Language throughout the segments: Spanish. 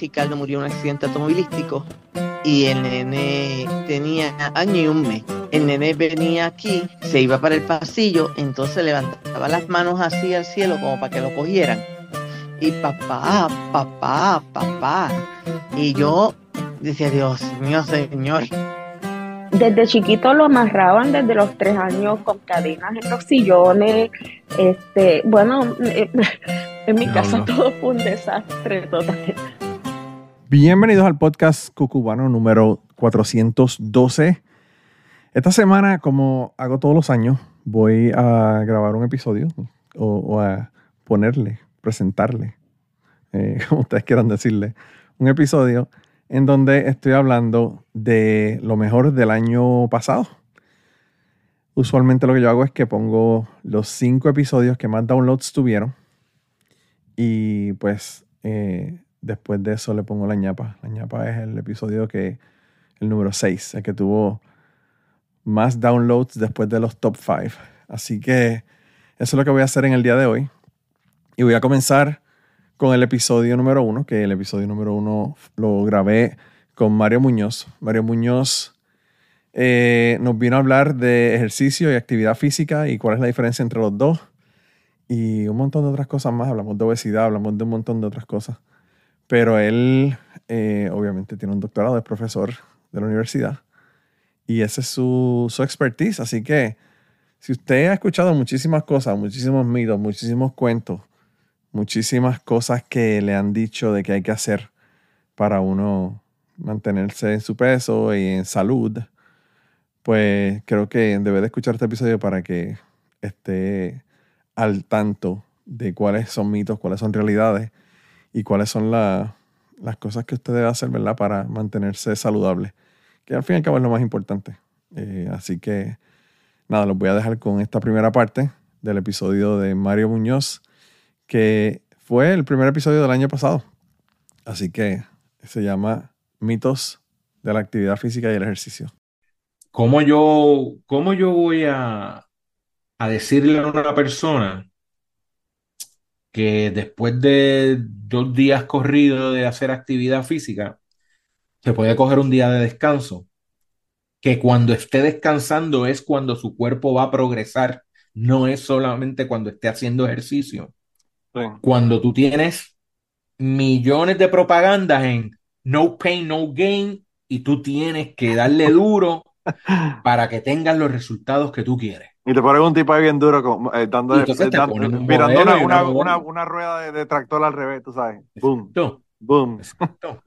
Ricardo murió en un accidente automovilístico y el nene tenía año y un mes. El nene venía aquí, se iba para el pasillo, entonces levantaba las manos así al cielo como para que lo cogieran. Y papá, papá, papá. Y yo decía, Dios mío, Señor. Desde chiquito lo amarraban desde los tres años con cadenas en los sillones. Este, bueno, en mi casa todo fue un desastre total. Bienvenidos al podcast cucubano número 412. Esta semana, como hago todos los años, voy a grabar un episodio o, a ponerle, presentarle, eh, como ustedes quieran decirle, un episodio en donde estoy hablando de lo mejor del año pasado. Usualmente lo que yo hago es que pongo los cinco episodios que más downloads tuvieron y pues eh, después de eso le pongo la ñapa. La ñapa es el episodio que, el número 6, el que tuvo más downloads después de los top 5. Así que eso es lo que voy a hacer en el día de hoy. Y voy a comenzar con el episodio número uno, que el episodio número uno lo grabé con Mario Muñoz. Mario Muñoz eh, nos vino a hablar de ejercicio y actividad física y cuál es la diferencia entre los dos. Y un montón de otras cosas más. Hablamos de obesidad, hablamos de un montón de otras cosas. Pero él, eh, obviamente, tiene un doctorado, es profesor de la universidad. Y ese es su, su expertise. Así que, si usted ha escuchado muchísimas cosas, muchísimos mitos, muchísimos cuentos, muchísimas cosas que le han dicho de que hay que hacer para uno mantenerse en su peso y en salud, pues creo que debe de escuchar este episodio para que esté al tanto de cuáles son mitos, cuáles son realidades y cuáles son las cosas que usted debe hacer, ¿verdad? Para mantenerse saludable, que al fin y al cabo es lo más importante. Eh, así que, nada, los voy a dejar con esta primera parte del episodio de Mario Muñoz que fue el primer episodio del año pasado. Así que se llama Mitos de la actividad física y el ejercicio. ¿Cómo yo, cómo yo voy a, a decirle a una persona que después de dos días corridos de hacer actividad física, se puede coger un día de descanso? Que cuando esté descansando es cuando su cuerpo va a progresar, no es solamente cuando esté haciendo ejercicio. Cuando tú tienes millones de propagandas en no pain, no gain, y tú tienes que darle duro para que tengas los resultados que tú quieres. Y te ponen un tipo ahí bien duro, eh, dando, mirando una, una, una, rueda de, tractor al revés, tú sabes. Boom. Boom.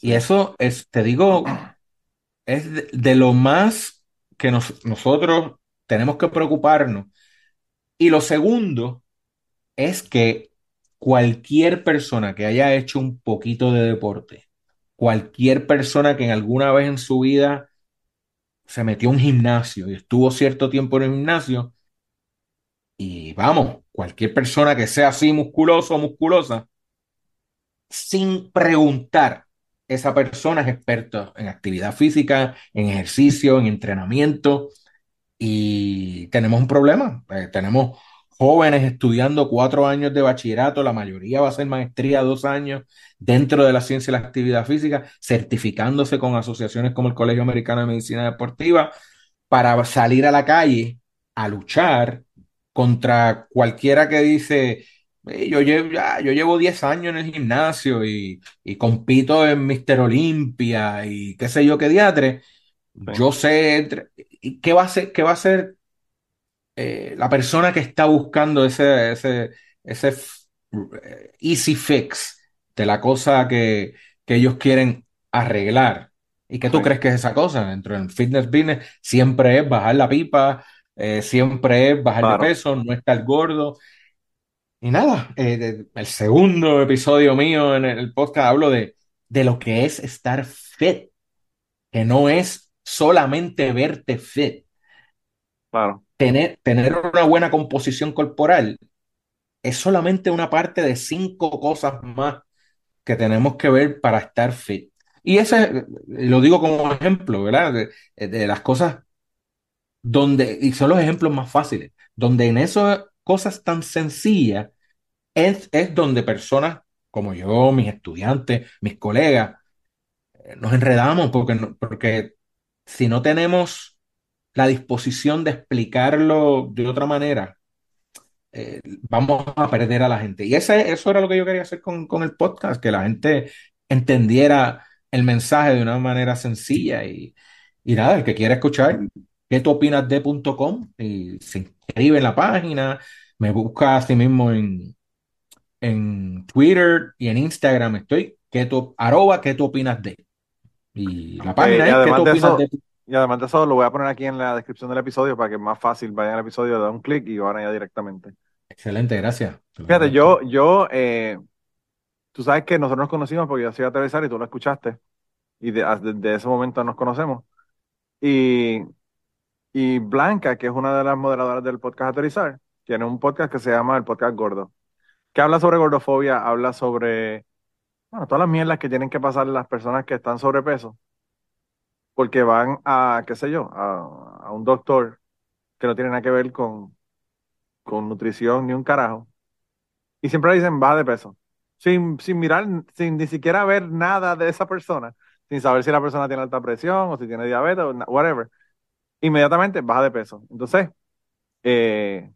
Y eso es, te digo, es de, lo más que nosotros tenemos que preocuparnos. Y lo segundo es que cualquier persona que haya hecho un poquito de deporte, cualquier persona que en alguna vez en su vida se metió a un gimnasio y estuvo cierto tiempo en el gimnasio, y vamos, cualquier persona que sea así musculoso o musculosa, sin preguntar, esa persona es experta en actividad física, en ejercicio, en entrenamiento, y tenemos un problema. Eh, tenemos jóvenes estudiando cuatro años de bachillerato, la mayoría va a hacer maestría dos años dentro de la ciencia y la actividad física, certificándose con asociaciones como el Colegio Americano de Medicina Deportiva para salir a la calle a luchar contra cualquiera que dice, yo llevo, yo llevo 10 años en el gimnasio y, compito en Mister Olimpia y qué sé yo qué diatre. Yo sé, ¿qué va a ser, qué va a ser eh, la persona que está buscando ese, ese, ese eh, easy fix de la cosa que, ellos quieren arreglar. ¿Y qué tú crees que es esa cosa? Dentro del fitness business siempre es bajar la pipa, eh, siempre es bajar de peso, no estar gordo. Y nada, el segundo episodio mío en el podcast hablo de, de lo que es estar fit, que no es solamente verte fit. Claro tener, tener una buena composición corporal es solamente una parte de cinco cosas más que tenemos que ver para estar fit. Y ese, lo digo como ejemplo, ¿verdad? De, las cosas donde, y son los ejemplos más fáciles, donde en esas cosas tan sencillas es, es donde personas como yo, mis estudiantes, mis colegas, eh, nos enredamos porque, porque si no tenemos la disposición de explicarlo de otra manera, eh, vamos a perder a la gente. Y ese, eso era lo que yo quería hacer con, con el podcast, que la gente entendiera el mensaje de una manera sencilla y, y nada, el que quiera escuchar, qué tú opinas de.com y se inscribe en la página, me busca a sí mismo en, en Twitter y en Instagram, estoy, qué tú, arroba, qué tú opinas de. Y la página y es qué además tú opinas de. Y además de eso, lo voy a poner aquí en la descripción del episodio para que es más fácil vayan al episodio, dan un clic y van allá directamente. Excelente, gracias. Fíjate, yo, yo, eh, tú sabes que nosotros nos conocimos porque yo soy aterrizar y tú lo escuchaste. Y de- desde ese momento nos conocemos. Y, y Blanca, que es una de las moderadoras del podcast Aterrizar, tiene un podcast que se llama el Podcast Gordo, que habla sobre gordofobia, habla sobre, bueno, todas las mierdas que tienen que pasar las personas que están sobrepeso, porque van a, qué sé yo, a, a un doctor que no tiene nada que ver con, con nutrición ni un carajo. Y siempre le dicen, baja de peso. Sin, sin mirar, sin ni siquiera ver nada de esa persona, sin saber si la persona tiene alta presión o si tiene diabetes o whatever. Inmediatamente baja de peso. Entonces, eh,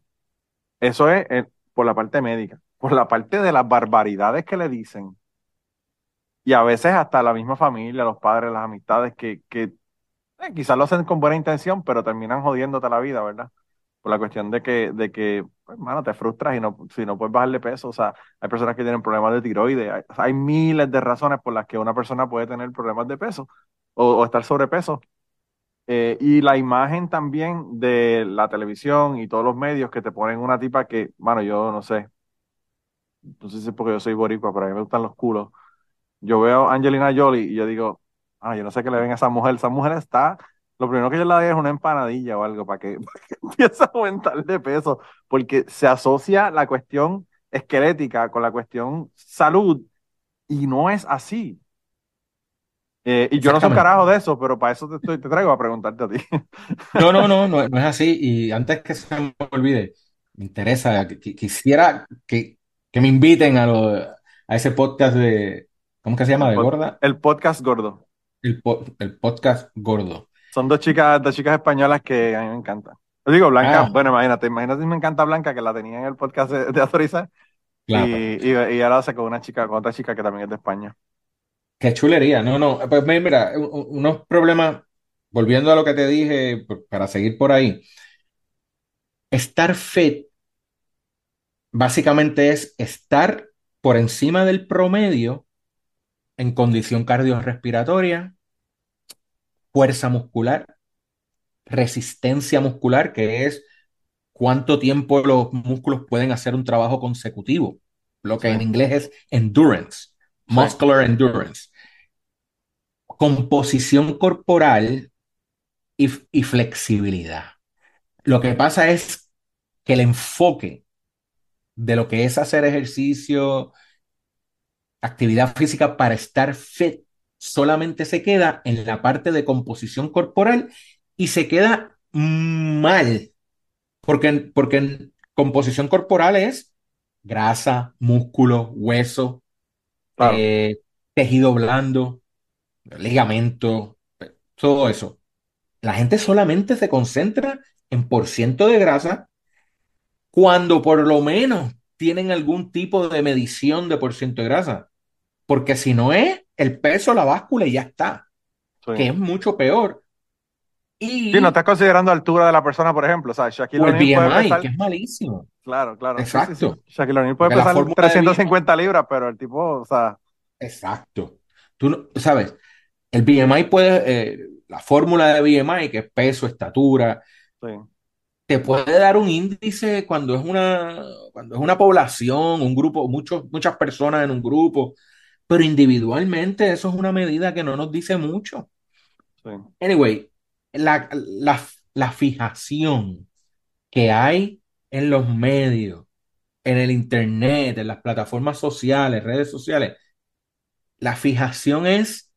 eso es eh, por la parte médica. Por la parte de las barbaridades que le dicen. Y a veces hasta la misma familia, los padres, las amistades, que, que eh, quizás lo hacen con buena intención, pero terminan jodiéndote la vida, ¿verdad? Por la cuestión de que, de que, pues, te frustras y no, si no puedes bajarle peso. O sea, hay personas que tienen problemas de tiroides. Hay, miles de razones por las que una persona puede tener problemas de peso o, o estar sobrepeso. Eh, y la imagen también de la televisión y todos los medios que te ponen una tipa que, mano, yo no sé, no sé si es porque yo soy boricua, pero a mí me gustan los culos. Yo veo a Angelina Jolie y yo digo, ah, yo no sé qué le ven a esa mujer. Esa mujer está, lo primero que yo le doy es una empanadilla o algo para que, para que empiece a aumentar de peso, porque se asocia la cuestión esquelética con la cuestión salud y no es así. Eh, y yo no soy un carajo de eso, pero para eso te, estoy, te traigo a preguntarte a ti. No, no, no, no, no es así. Y antes que se me olvide, me interesa, que- quisiera que, que me inviten a, lo- a ese podcast de, ¿cómo que se llama? El, De pod- gorda, el podcast gordo. el, po- el podcast gordo. Son dos chicas, dos chicas españolas que a mí me encantan. Yo digo, Blanca, Ah, bueno, imagínate, imagínate si me encanta Blanca, que la tenía en el podcast de, de claro. y, y, y ahora hace con una chica, con otra chica que también es de España. Qué chulería. No, no. Pues mi- mira, u- u- unos problemas, volviendo a lo que te dije, para seguir por ahí. Estar fit básicamente es estar por encima del promedio en condición cardiorrespiratoria, fuerza muscular, resistencia muscular, que es cuánto tiempo los músculos pueden hacer un trabajo consecutivo, lo que Sí, en inglés es endurance, sí, muscular endurance, composición corporal y, y flexibilidad. Lo que pasa es que el enfoque de lo que es hacer ejercicio, actividad física para estar fit, solamente se queda en la parte de composición corporal y se queda mal, porque, porque en composición corporal es grasa, músculo, hueso, claro, eh, tejido blando, ligamento, todo eso. La gente solamente se concentra en por ciento de grasa cuando por lo menos tienen algún tipo de medición de por ciento de grasa. Porque si no es el peso, la báscula y ya está, sí. que es mucho peor. Sí, no Y estás considerando altura de la persona, por ejemplo. O sea, Shaquille O'Neal puede BMI, pesar, que es malísimo. claro, claro, sí, sí, sí. Exacto. Shaquille O'Neal puede Porque pesar fórmula de BMI, 350 libras, pero el tipo, o sea, exacto. Tú sabes, el BMI puede, eh, la fórmula de BMI, que es peso, estatura, te puede dar un índice cuando es una, cuando es una población, un grupo, muchos, muchas personas en un grupo, pero individualmente eso es una medida que no nos dice mucho. sí, Anyway, la, la, la fijación que hay en los medios, en el internet, en las plataformas sociales, redes sociales, la fijación es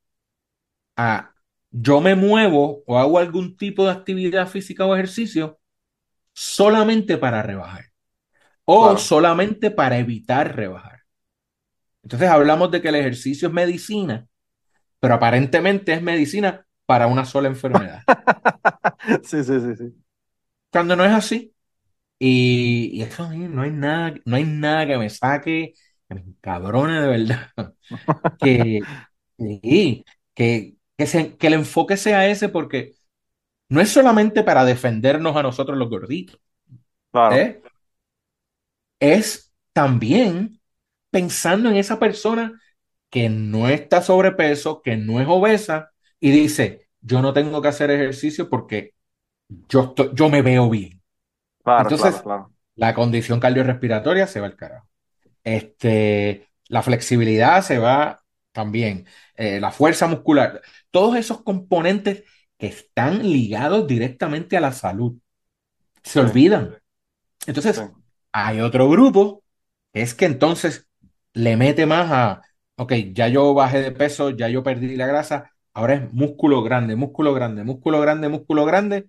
a yo me muevo o hago algún tipo de actividad física o ejercicio solamente para rebajar o claro. solamente para evitar rebajar. Entonces hablamos de que el ejercicio es medicina, pero aparentemente es medicina para una sola enfermedad. sí, sí, sí, sí. Cuando no es así. Y, y eso no hay nada, no hay nada que me saque, que me encabrone de verdad. Que, sí, que, que, se- que el enfoque sea ese, porque no es solamente para defendernos a nosotros los gorditos, Claro, ¿eh? Es también pensando en esa persona que no está sobrepeso, que no es obesa, y dice, yo no tengo que hacer ejercicio porque yo, estoy- yo me veo bien. claro, Entonces, claro, claro. la condición cardiorrespiratoria se va al carajo. Este, la flexibilidad se va también. Eh, la fuerza muscular. Todos esos componentes que están ligados directamente a la salud se Sí, olvidan. sí. Entonces, hay otro grupo es que entonces le mete más a, ok, ya yo bajé de peso, ya yo perdí la grasa, ahora es músculo grande, músculo grande, músculo grande, músculo grande.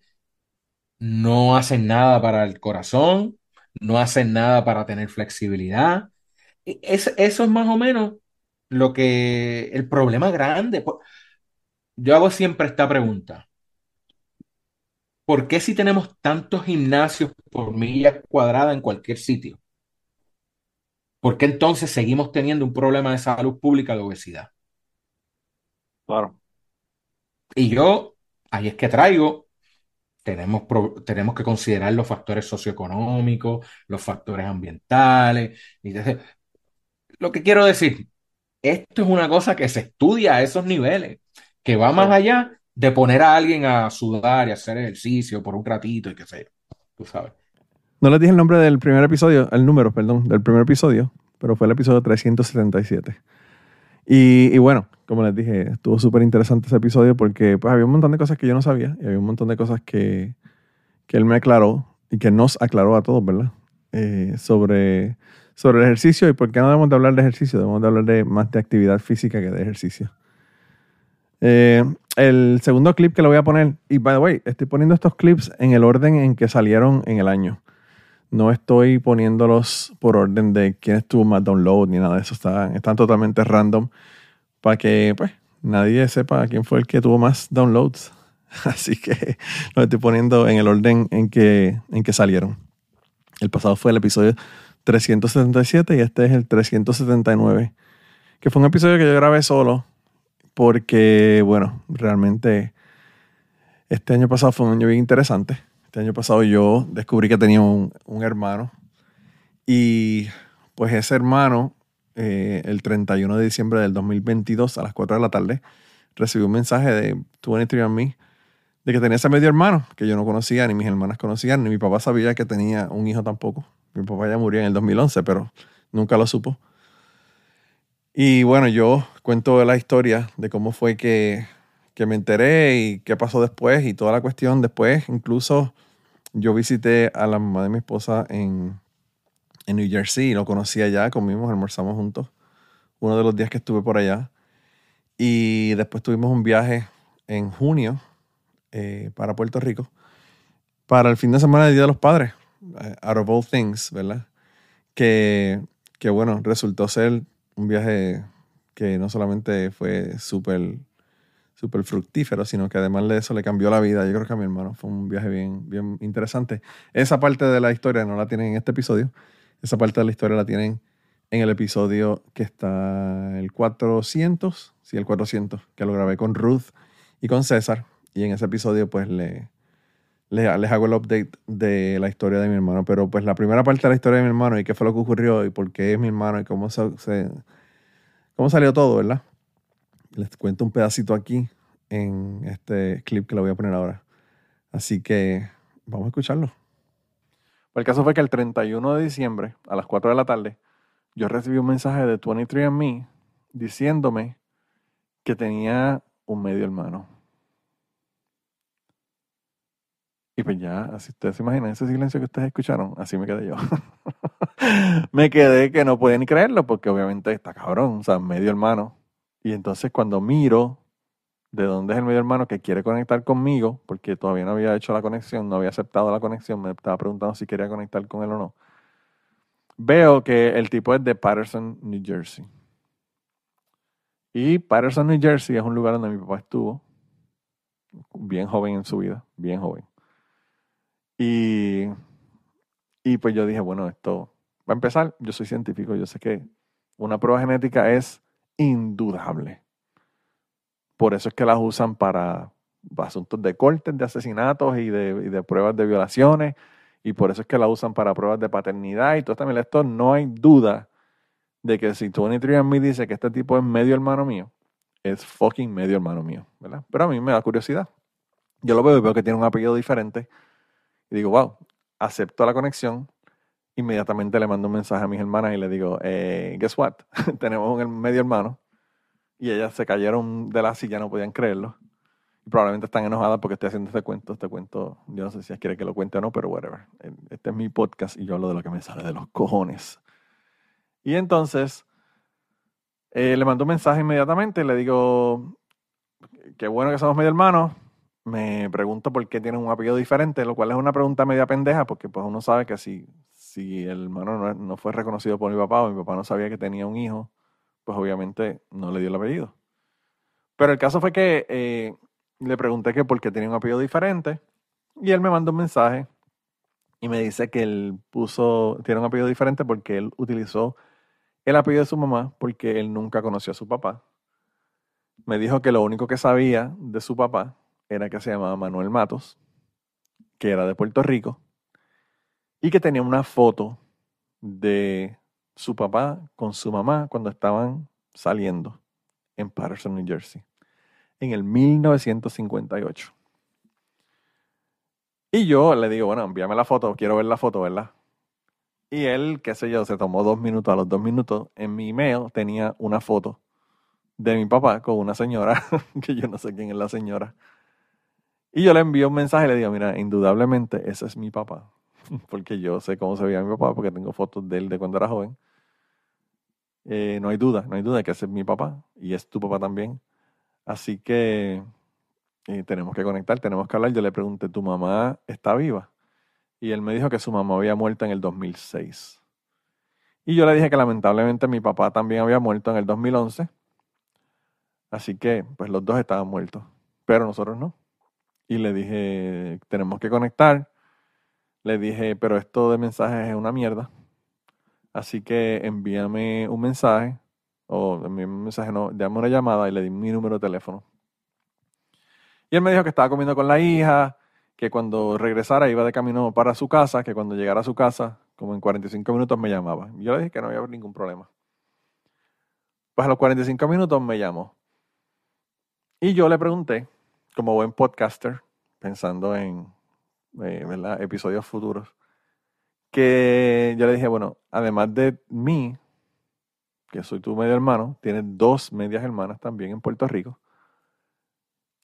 No hacen nada para el corazón, no hacen nada para tener flexibilidad. E- Es, eso es más o menos lo que el problema grande. Yo hago siempre esta pregunta. ¿Por qué si tenemos tantos gimnasios por milla cuadrada en cualquier sitio? ¿Por qué entonces seguimos teniendo un problema de salud pública de obesidad? Claro. Y yo, ahí es que traigo, tenemos, tenemos que considerar los factores socioeconómicos, los factores ambientales. Y entonces, lo que quiero decir, esto es una cosa que se estudia a esos niveles, que va más allá de poner a alguien a sudar y hacer ejercicio por un ratito y qué sé yo, tú sabes. No les dije el nombre del primer episodio, el número, perdón, del primer episodio, pero fue el episodio 377. Y, y bueno, como les dije, estuvo súper interesante ese episodio porque pues, había un montón de cosas que yo no sabía y había un montón de cosas que, que él me aclaró y que nos aclaró a todos, ¿verdad? Eh, sobre, sobre el ejercicio y por qué no debemos de hablar de ejercicio, debemos de hablar de más de actividad física que de ejercicio. Eh, el segundo clip que le voy a poner, y by the way, estoy poniendo estos clips en el orden en que salieron en el año. No estoy poniéndolos por orden de quién estuvo más download ni nada de eso. Están, están totalmente random para que pues nadie sepa quién fue el que tuvo más downloads. Así que los estoy poniendo en el orden en que, en que salieron. El pasado fue el episodio 377 y este es el 379, que fue un episodio que yo grabé solo porque, bueno, realmente este año pasado fue un año bien interesante. Este año pasado yo descubrí que tenía un, hermano y pues ese hermano, eh, el 31 de diciembre del 2022 a las 4 de la tarde, recibió un mensaje de 23andMe de que tenía ese medio hermano que yo no conocía, ni mis hermanas conocían, ni mi papá sabía que tenía un hijo tampoco. Mi papá ya murió en el 2011, pero nunca lo supo. Y bueno, yo cuento la historia de cómo fue que, que me enteré y qué pasó después y toda la cuestión después. Incluso yo visité a la mamá de mi esposa en, en New Jersey lo conocí allá, comimos, almorzamos juntos uno de los días que estuve por allá. Y después tuvimos un viaje en junio eh, para Puerto Rico para el fin de semana del Día de los Padres, eh, out of all things, ¿verdad? Que, que bueno, resultó ser un viaje que no solamente fue súper súper fructífero, sino que además de eso le cambió la vida. Yo creo que a mi hermano fue un viaje bien, bien interesante. Esa parte de la historia no la tienen en este episodio. Esa parte de la historia la tienen en el episodio que está el 400, sí, el 400, que lo grabé con Ruth y con César. Y en ese episodio pues le, le- les hago el update de la historia de mi hermano. Pero pues la primera parte de la historia de mi hermano y qué fue lo que ocurrió y por qué es mi hermano y cómo, se- cómo salió todo, ¿verdad? Les cuento un pedacito aquí en este clip que le voy a poner ahora. Así que vamos a escucharlo. El caso fue que el 31 de diciembre, a las 4 de la tarde, yo recibí un mensaje de 23andMe diciéndome que tenía un medio hermano. Y pues ya, así ustedes se imaginan, ese silencio que ustedes escucharon, así me quedé yo. me quedé que no podía ni creerlo, porque obviamente está cabrón, o sea, medio hermano. Y entonces cuando miro de dónde es el medio hermano que quiere conectar conmigo, porque todavía no había hecho la conexión, no había aceptado la conexión, me estaba preguntando si quería conectar con él o no. Veo que el tipo es de Patterson, New Jersey. Y Patterson, New Jersey es un lugar donde mi papá estuvo, bien joven en su vida, bien joven. Y, y pues yo dije, bueno, esto va a empezar, yo soy científico, yo sé que una prueba genética es indudable. Por eso es que las usan para asuntos de cortes, de asesinatos y de, pruebas de violaciones. Y por eso es que la usan para pruebas de paternidad y todo también esto. No hay duda de que si 23andMe dice que este tipo es medio hermano mío, es fucking medio hermano mío, ¿verdad? Pero a mí me da curiosidad. Yo lo veo y veo que tiene un apellido diferente y digo, wow, acepto la conexión. Inmediatamente le mando un mensaje a mis hermanas y le digo, eh, guess what? Tenemos un medio hermano. Y ellas se cayeron de la silla, no podían creerlo. Y probablemente están enojadas porque estoy haciendo este cuento. Este cuento, yo no sé si quiere que lo cuente o no, pero whatever. Este es mi podcast y yo hablo de lo que me sale de los cojones. Y entonces eh, le mando un mensaje inmediatamente, le digo, qué bueno que somos medio hermanos. Me pregunto por qué tienen un apellido diferente, lo cual es una pregunta media pendeja, porque pues uno sabe que si, si el hermano no, fue reconocido por mi papá o mi papá no sabía que tenía un hijo, pues obviamente no le dio el apellido. Pero el caso fue que eh, le pregunté que por qué tenía un apellido diferente y él me mandó un mensaje y me dice que él puso, tiene un apellido diferente porque él utilizó el apellido de su mamá porque él nunca conoció a su papá. Me dijo que lo único que sabía de su papá era que se llamaba Manuel Matos, que era de Puerto Rico, y que tenía una foto de su papá con su mamá cuando estaban saliendo en Patterson, New Jersey, en el 1958. Y yo le digo, bueno, envíame la foto, quiero ver la foto, ¿verdad? Y él, qué sé yo, se tomó dos minutos. A los dos minutos, en mi email tenía una foto de mi papá con una señora, que yo no sé quién es la señora. Y yo le envío un mensaje y le digo, mira, indudablemente ese es mi papá. Porque yo sé cómo se veía mi papá, porque tengo fotos de él de cuando era joven. Eh, no hay duda, no hay duda de que ese es mi papá y es tu papá también. Así que eh, tenemos que conectar, tenemos que hablar. Yo le pregunté, ¿tu mamá está viva? y él me dijo que su mamá había muerto en el 2006. Y yo le dije que lamentablemente mi papá también había muerto en el 2011. Así que, pues los dos estaban muertos, pero nosotros no. Y le dije, tenemos que conectar. Le dije, pero esto de mensajes es una mierda. Así que envíame un mensaje, o envíame un mensaje, no, dame una llamada y le di mi número de teléfono. Y él me dijo que estaba comiendo con la hija, que cuando regresara iba de camino para su casa, que cuando llegara a su casa, como en 45 minutos me llamaba. Yo le dije que no había ningún problema. Pues a los 45 minutos me llamó. Y yo le pregunté, como buen podcaster, pensando en eh, episodios futuros, que yo le dije, bueno, además de mí, que soy tu medio hermano, tienes dos medias hermanas también en Puerto Rico.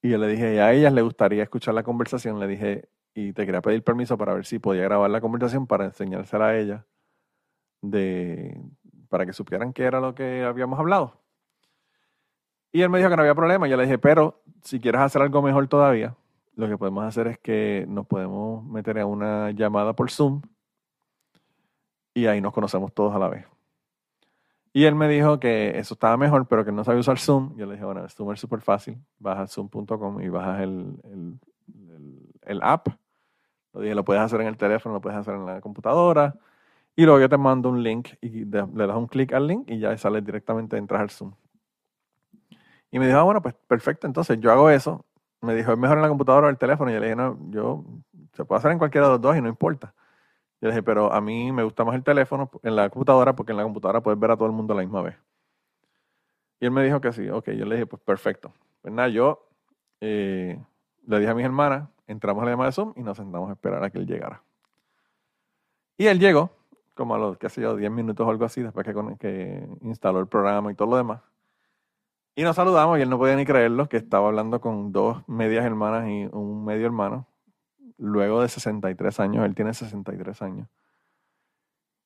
Y yo le dije, a ellas le gustaría escuchar la conversación. Le dije, y te quería pedir permiso para ver si podía grabar la conversación para enseñársela a ella, de, para que supieran qué era lo que habíamos hablado. Y él me dijo que no había problema. Yo le dije, pero si quieres hacer algo mejor todavía, lo que podemos hacer es que nos podemos meter en una llamada por Zoom y ahí nos conocemos todos a la vez. Y él me dijo que eso estaba mejor, pero que no sabía usar Zoom. Yo le dije, bueno, Zoom es súper fácil. Bajas zoom.com y bajas el, el, el, app. Lo dije, lo puedes hacer en el teléfono, lo puedes hacer en la computadora. Y luego yo te mando un link y le das un clic al link y ya sales directamente, entras al Zoom. Y me dijo, ah, bueno, pues perfecto, entonces yo hago eso. Me dijo, es mejor en la computadora o el teléfono. Y yo le dije, no, yo, se puede hacer en cualquiera de los dos y no importa. Yo le dije, pero a mí me gusta más el teléfono en la computadora porque en la computadora puedes ver a todo el mundo a la misma vez. Y él me dijo que sí. Ok, yo le dije, pues perfecto. Pues nada, yo eh, le dije a mis hermanas, entramos a la llamada de Zoom y nos sentamos a esperar a que él llegara. Y él llegó, como a los, qué sé yo, 10 minutos o algo así, después que, que instaló el programa y todo lo demás. Y nos saludamos y él no podía ni creerlo, que estaba hablando con dos medias hermanas y un medio hermano luego de 63 años, él tiene 63 años.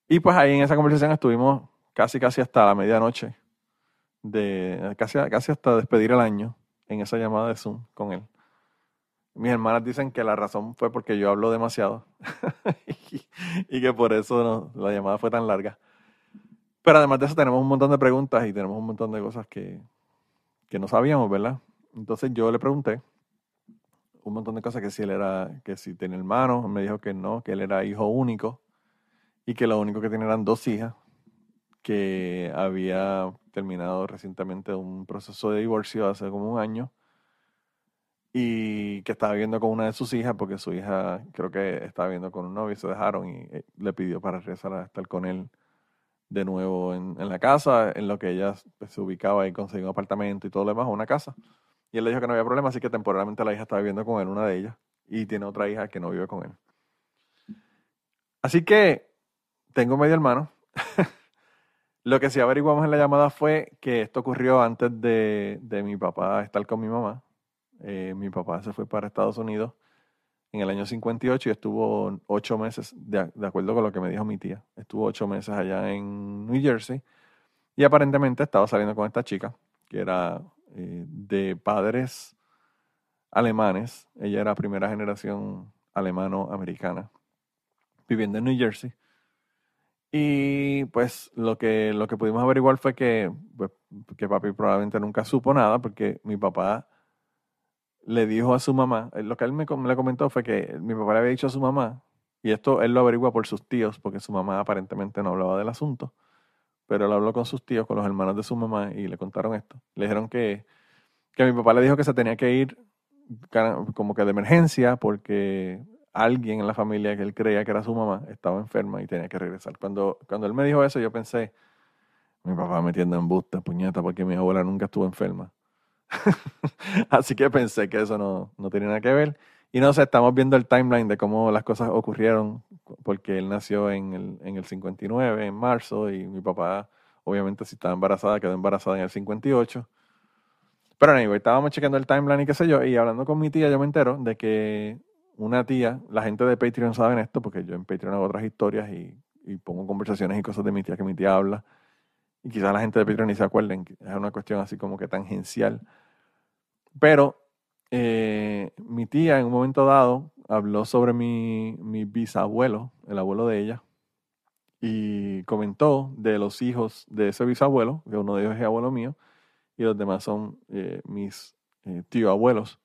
Y pues ahí en esa conversación estuvimos casi casi hasta la medianoche, de, casi, casi hasta despedir el año en esa llamada de Zoom con él. Mis hermanas dicen que la razón fue porque yo hablo demasiado y, que por eso la llamada fue tan larga. Pero además de eso tenemos un montón de preguntas y tenemos un montón de cosas que, que no sabíamos, ¿verdad? Entonces yo le pregunté un montón de cosas, que si él era, que si tenía hermanos, me dijo que no, que él era hijo único y que lo único que tenía eran dos hijas, que había terminado recientemente un proceso de divorcio hace como un año y que estaba viviendo con una de sus hijas porque su hija creo que estaba viviendo con un novio y se dejaron y eh, le pidió para regresar a estar con él de nuevo en, la casa, en lo que ella pues, se ubicaba y consiguió un apartamento y todo lo demás, una casa. Y él le dijo que no había problema, así que temporalmente la hija estaba viviendo con él, una de ellas, y tiene otra hija que no vive con él. Así que tengo medio hermano. lo que sí averiguamos en la llamada fue que esto ocurrió antes de, de mi papá estar con mi mamá. Eh, mi papá se fue para Estados Unidos en el año 58 y estuvo ocho meses, de, acuerdo con lo que me dijo mi tía, estuvo ocho meses allá en New Jersey y aparentemente estaba saliendo con esta chica, que era eh, de padres alemanes, ella era primera generación alemano-americana, viviendo en New Jersey. Y pues lo que, lo que pudimos averiguar fue que, pues, que papi probablemente nunca supo nada porque mi papá le dijo a su mamá, eh, lo que él me, le comentó fue que mi papá le había dicho a su mamá, y esto él lo averigua por sus tíos, porque su mamá aparentemente no hablaba del asunto, pero él habló con sus tíos, con los hermanos de su mamá, y le contaron esto. Le dijeron que, que mi papá le dijo que se tenía que ir como que de emergencia, porque alguien en la familia que él creía que era su mamá estaba enferma y tenía que regresar. Cuando, cuando él me dijo eso, yo pensé, mi papá metiendo en busta, puñeta, porque mi abuela nunca estuvo enferma. Así que pensé que eso no, no tenía nada que ver. Y no sé, estamos viendo el timeline de cómo las cosas ocurrieron, porque él nació en el, en el 59, en marzo, y mi papá, obviamente, si estaba embarazada, quedó embarazada en el 58. Pero anyway, estábamos chequeando el timeline y qué sé yo, y hablando con mi tía, yo me entero de que una tía, la gente de Patreon saben esto, porque yo en Patreon hago otras historias y, y pongo conversaciones y cosas de mi tía que mi tía habla y quizás la gente de Patreon ni se acuerden, es una cuestión así como que tangencial. Pero eh, mi tía en un momento dado habló sobre mi, mi, bisabuelo, el abuelo de ella, y comentó de los hijos de ese bisabuelo, que uno de ellos es abuelo mío, y los demás son eh, mis eh, tío abuelos.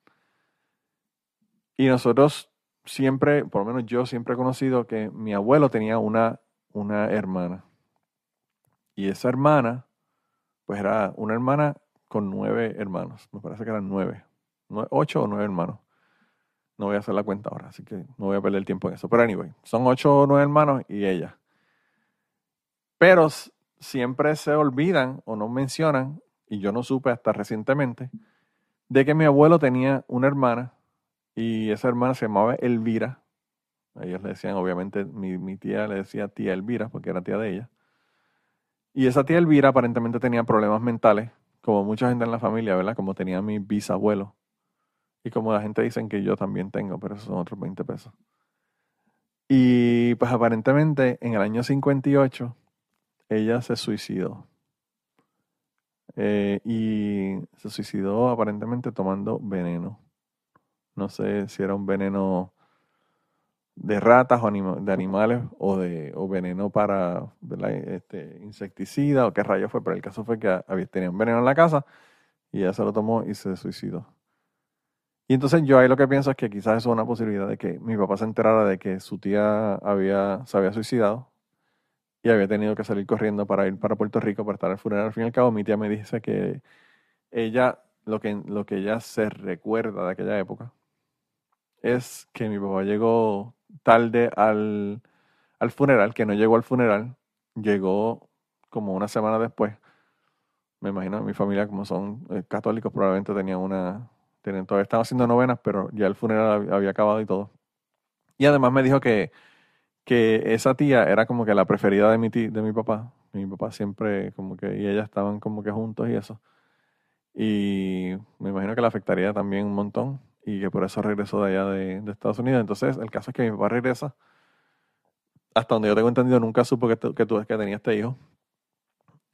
Y nosotros siempre, por lo menos yo siempre he conocido que mi abuelo tenía una, una hermana. Y esa hermana, pues era una hermana con nueve hermanos. Me parece que eran nueve. ocho o nueve hermanos. No voy a hacer la cuenta ahora, así que no voy a perder el tiempo en eso. Pero anyway, son ocho o nueve hermanos y ella. Pero siempre se olvidan o no mencionan, y yo no supe hasta recientemente, de que mi abuelo tenía una hermana y esa hermana se llamaba Elvira. Ellos le decían, obviamente, mi, mi tía le decía tía Elvira porque era tía de ella. Y esa tía Elvira aparentemente tenía problemas mentales, como mucha gente en la familia, ¿verdad? Como tenía mi bisabuelo. Y como la gente dicen que yo también tengo, pero esos son otros 20 pesos. Y pues aparentemente en el año 58 ella se suicidó. Eh, y se suicidó aparentemente tomando veneno. No sé si era un veneno de ratas o de animales o de veneno para este, insecticida o qué rayo fue, pero el caso fue que había, tenía un veneno en la casa y ella se lo tomó y se suicidó. Y entonces yo ahí lo que pienso es que quizás eso es una posibilidad de que mi papá se enterara de que su tía había, se había suicidado y había tenido que salir corriendo para ir para Puerto Rico para estar al funeral. Al fin y al cabo, mi tía me dice que ella, lo que, lo que ella se recuerda de aquella época, es que mi papá llegó tarde al, al funeral, que no llegó al funeral, llegó como una semana después. Me imagino, mi familia, como son eh, católicos, probablemente tenían una. Tenían, todavía estaban haciendo novenas, pero ya el funeral había acabado y todo. Y además me dijo que, que esa tía era como que la preferida de mi, de mi papá. Mi papá siempre, como que, y ella estaban como que juntos y eso. Y me imagino que le afectaría también un montón y que por eso regresó de allá de, Estados Unidos. Entonces, el caso es que mi papá regresa. Hasta donde yo tengo entendido, nunca supo que, que, tú, que tenía este hijo.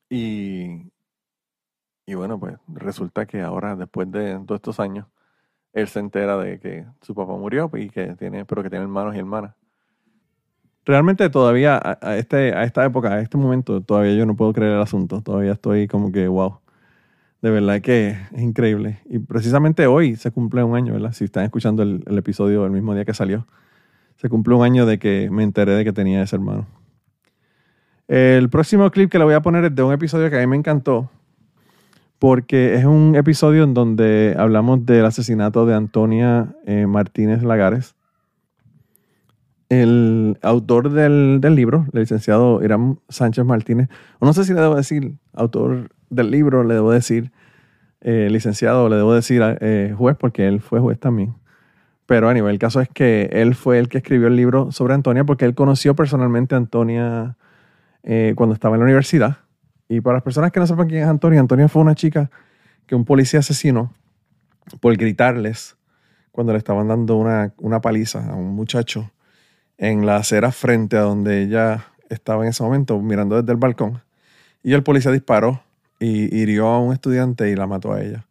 Y, y bueno, pues resulta que ahora, después de todos estos años, él se entera de que su papá murió y que tiene, pero que tiene hermanos y hermanas. Realmente todavía a, este, a esta época, a este momento, todavía yo no puedo creer el asunto. Todavía estoy como que, wow. De verdad que es increíble. Y precisamente hoy se cumple un año, ¿verdad? Si están escuchando el, episodio el mismo día que salió, se cumple un año de que me enteré de que tenía ese hermano. El próximo clip que le voy a poner es de un episodio que a mí me encantó, porque es un episodio en donde hablamos del asesinato de Antonia eh, Martínez Lagares. El autor del, del, libro, el licenciado Irán Sánchez Martínez, o no sé si le debo decir autor del libro, le debo decir eh, licenciado, le debo decir eh, juez, porque él fue juez también. Pero a nivel, el caso es que él fue el que escribió el libro sobre Antonia porque él conoció personalmente a Antonia eh, cuando estaba en la universidad. Y para las personas que no sepan quién es Antonia, Antonia fue una chica que un policía asesinó por gritarles cuando le estaban dando una, una paliza a un muchacho en la acera frente a donde ella estaba en ese momento, mirando desde el balcón. Y el policía disparó y hirió a un estudiante y la mató a ella.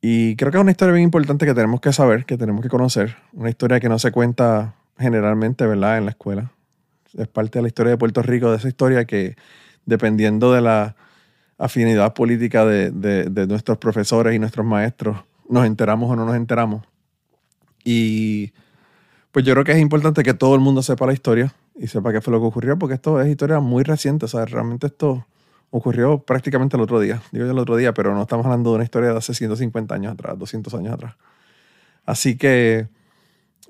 Y creo que es una historia bien importante que tenemos que saber, que tenemos que conocer. Una historia que no se cuenta generalmente, ¿verdad?, en la escuela es parte de la historia de Puerto Rico, de esa historia que dependiendo de la afinidad política de, nuestros profesores y nuestros maestros, nos enteramos o no nos enteramos. Y pues yo creo que es importante que todo el mundo sepa la historia y sepa qué fue lo que ocurrió, porque esto es historia muy reciente, o sea, realmente esto ocurrió prácticamente el otro día, digo yo el otro día, pero no estamos hablando de una historia de hace 150 años atrás, 200 años atrás. Así que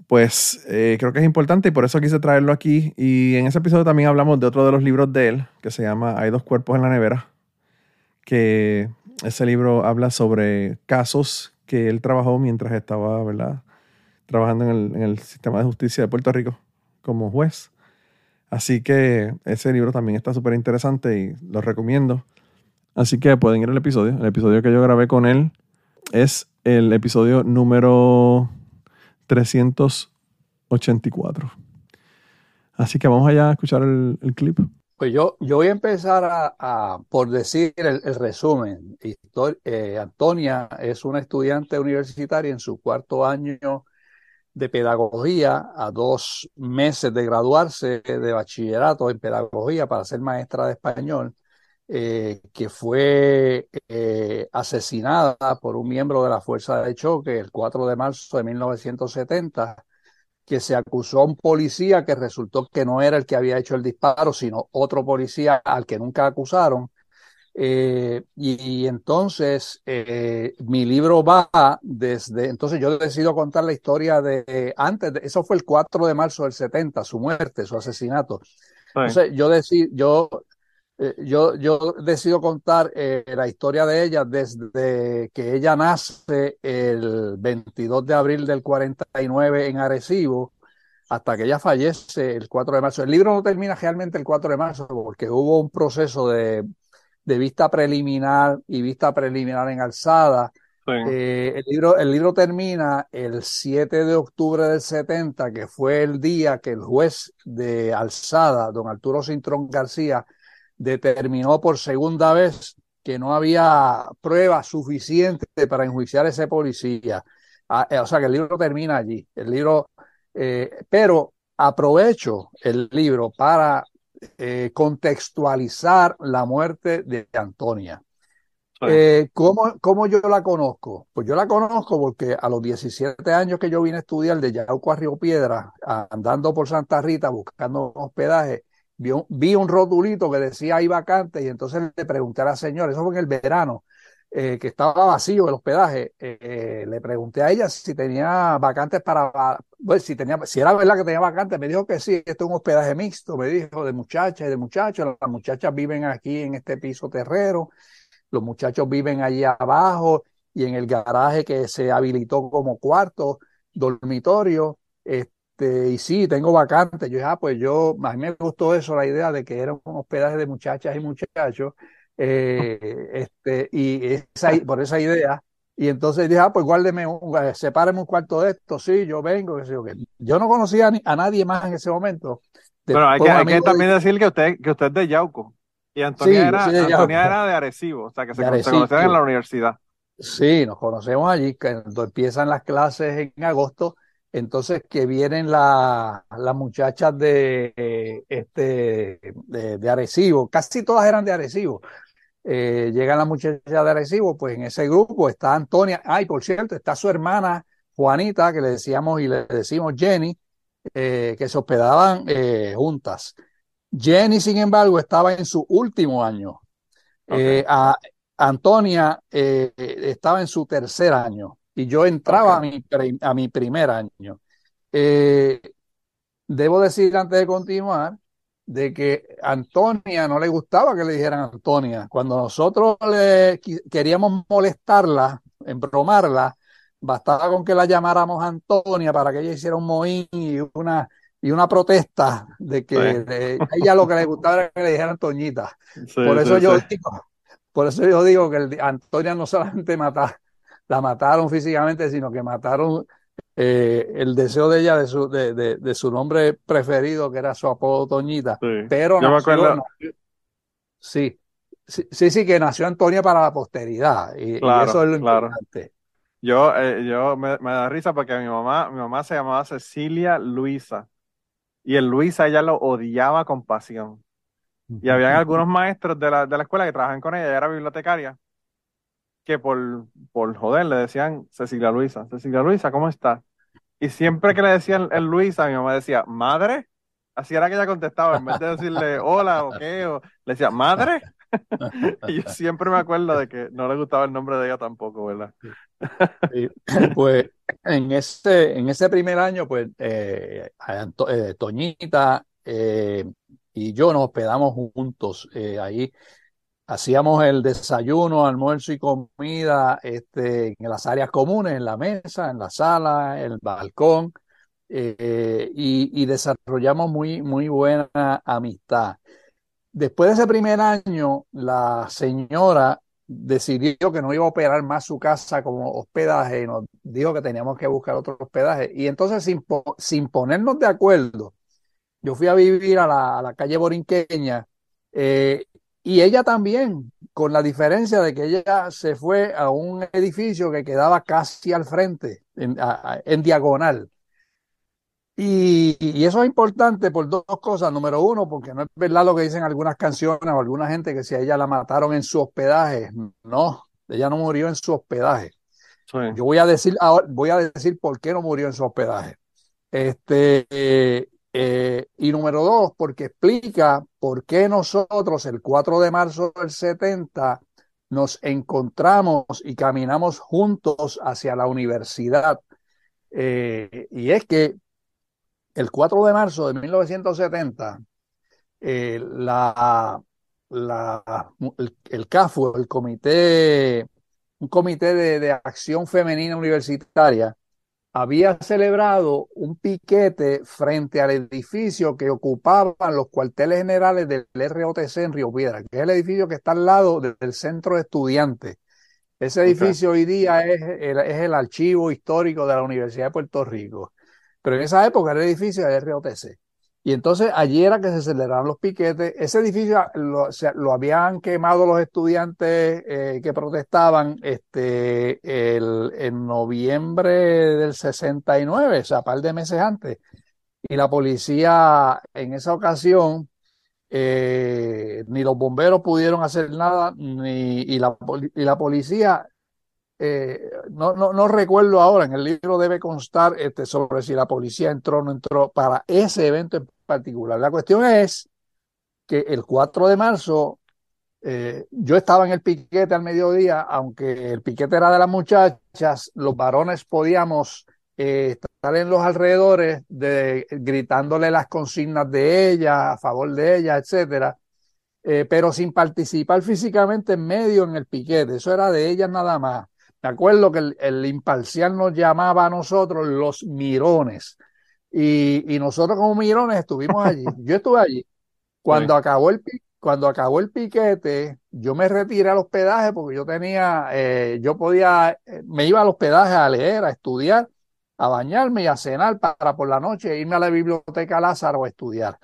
pues eh, creo que es importante y por eso quise traerlo aquí. Y en ese episodio también hablamos de otro de los libros de él, que se llama Hay dos cuerpos en la nevera, que ese libro habla sobre casos que él trabajó mientras estaba, ¿verdad? Trabajando en el, en el sistema de justicia de Puerto Rico como juez. Así que ese libro también está súper interesante y lo recomiendo. Así que pueden ir al episodio. El episodio que yo grabé con él es el episodio número 384. Así que vamos allá a escuchar el, clip. Pues yo, yo voy a empezar por decir el, resumen. Eh, Antonia es una estudiante universitaria en su cuarto año de pedagogía, a dos meses de graduarse de bachillerato en pedagogía para ser maestra de español. Eh, que fue eh, asesinada por un miembro de la Fuerza de Choque el 4 de marzo de 1970, que se acusó a un policía que resultó que no era el que había hecho el disparo, sino otro policía al que nunca acusaron. Eh, y, entonces mi libro va desde, entonces yo decido contar la historia de antes, de, eso fue el 4 de marzo del 70, su muerte, su asesinato. Entonces yo, decido, yo eh, yo, yo decido contar eh, la historia de ella desde que ella nace el 22 de abril del 49 en Arecibo hasta que ella fallece el 4 de marzo. El libro no termina realmente el 4 de marzo porque hubo un proceso de, de vista preliminar y vista preliminar en alzada. Eh, el, libro, el libro termina el 7 de octubre del 70, que fue el día que el juez de alzada, don Arturo Cintrón García, determinó por segunda vez que no había pruebas suficientes para enjuiciar a ese policía. Ah, eh, o sea que el libro termina allí. El libro, eh, pero aprovecho el libro para eh, contextualizar la muerte de Antonia. ¿cómo, ¿cómo, yo la conozco? Pues yo la conozco porque a los 17 años que yo vine a estudiar de Yauco a Río Piedra, andando por Santa Rita buscando hospedaje, vi un, vi un rotulito que decía hay vacante y entonces le pregunté a la señora, eso fue en el verano, eh, que estaba vacío el hospedaje, eh, le pregunté a ella si tenía vacantes para, bueno, si, tenía, si era verdad que tenía vacantes, me dijo que sí, esto es un hospedaje mixto, me dijo, de muchachas y de muchachos, las muchachas viven aquí en este piso terrero, los muchachos viven allí abajo y en el garaje que se habilitó como cuarto, dormitorio, este, y sí, tengo vacantes. Yo dije, ah, pues yo, a mí me gustó eso, la idea de que era un hospedaje de muchachas y muchachos, eh, este, y esa, por esa idea. Y entonces dije, ah, pues guárdeme, un, eh, sepáreme un cuarto de esto, sí, yo vengo, que yo no conocía a, nadie más en ese momento. Pero hay que, también decir que usted, que usted es de Yauco. Y Antonia, era, de Antonia era de Arecibo, o sea, que se, conocían en la universidad. Sí, nos conocemos allí, cuando empiezan las clases en agosto entonces que vienen las muchachas de, este, de, Arecibo, casi todas eran de Arecibo. Eh, llega la muchacha de Arecibo, pues en ese grupo está Antonia, ay, por cierto, está su hermana Juanita, que le decíamos y le decimos Jenny, eh, que se hospedaban eh, juntas. Jenny, sin embargo, estaba en su último año. a, Antonia estaba en su tercer año y yo entraba a, mi, a mi primer año. debo decir antes de continuar de que Antonia no le gustaba que le dijeran Antonia. Cuando nosotros le queríamos molestarla, embromarla, bastaba con que la llamáramos Antonia para que ella hiciera un mohín y una, y una protesta de que a ella lo que le gustaba era que le dijeran Toñita. por eso yo digo, por eso yo digo que Antonia no solamente mata, la mataron físicamente, sino que mataron eh, el deseo de ella de su, de, de, su nombre preferido, que era su apodo Toñita. Pero nació, sí, sí, sí, que nació Antonia para la posteridad. Y, eso es lo importante. Yo, eh, yo me, da risa porque mi mamá, mi mamá se llamaba Cecilia Luisa. Y el Luisa ella lo odiaba con pasión. Y habían algunos maestros de la, de la escuela que trabajan con ella, ella era bibliotecaria, que por, por joder le decían Cecilia Luisa, Cecilia Luisa, ¿cómo estás? Y siempre que le decían el Luisa, mi mamá decía, ¿madre? Así era que ella contestaba, en vez de decirle hola o qué, o, le decía, ¿madre? y yo siempre me acuerdo de que no le gustaba el nombre de ella tampoco, ¿verdad? Pues en ese, en ese primer año, pues eh, eh, Toñita eh, y yo nos hospedamos juntos ahí hacíamos el desayuno, almuerzo y comida este, en las áreas comunes, en la mesa, en la sala, en el balcón, eh, y, desarrollamos muy, muy buena amistad. Después de ese primer año, la señora decidió que no iba a operar más su casa como hospedaje y nos dijo que teníamos que buscar otro hospedaje. Y entonces, sin, sin ponernos de acuerdo, yo fui a vivir a la, calle Borinqueña eh, y ella también, con la diferencia de que ella se fue a un edificio que quedaba casi al frente, en, diagonal. Y, eso es importante por dos cosas. Número uno, porque no es verdad lo que dicen algunas canciones o alguna gente que si a ella la mataron en su hospedaje. No, ella no murió en su hospedaje. Yo voy a decir voy a decir por qué no murió en su hospedaje. Este, eh, eh, y número dos, porque explica por qué nosotros el 4 de marzo del 70 nos encontramos y caminamos juntos hacia la universidad. Eh, y es que el 4 de marzo de 1970, eh, la, la, el, CAFU, el comité, un comité de acción femenina universitaria, había celebrado un piquete frente al edificio que ocupaban los cuarteles generales del ROTC en Río Piedra, que es el edificio que está al lado del centro de estudiantes. Ese edificio hoy día es el, es el archivo histórico de la Universidad de Puerto Rico, pero en esa época era el edificio del ROTC. Y entonces allí era que se celebraron los piquetes. Ese edificio ah, lo, lo habían quemado los estudiantes eh, que protestaban este, el, en noviembre del 69, o sea, par de meses antes. Y la policía en esa ocasión, eh, ni los bomberos pudieron hacer nada, ni, y, la, y la policía eh, no, no, no, recuerdo ahora, en el libro debe constar este, sobre si la policía entró o no entró para ese evento en particular. La cuestión es que el 4 de marzo eh, yo estaba en el piquete al mediodía, aunque el piquete era de las muchachas, los varones podíamos eh, estar en los alrededores de, gritándole las consignas de ella, a favor de ella, etcétera, pero sin participar físicamente en medio en el piquete. Eso era de ellas nada más. Me acuerdo que el, imparcial nos llamaba a nosotros los mirones. Y, nosotros como mirones estuvimos allí. Yo estuve allí. Cuando acabó el cuando acabó el piquete, yo me retiré al hospedaje porque yo tenía, eh, yo podía, eh, me iba al hospedaje a leer, a estudiar, a bañarme y a cenar para por la noche irme a la biblioteca Lázaro a estudiar.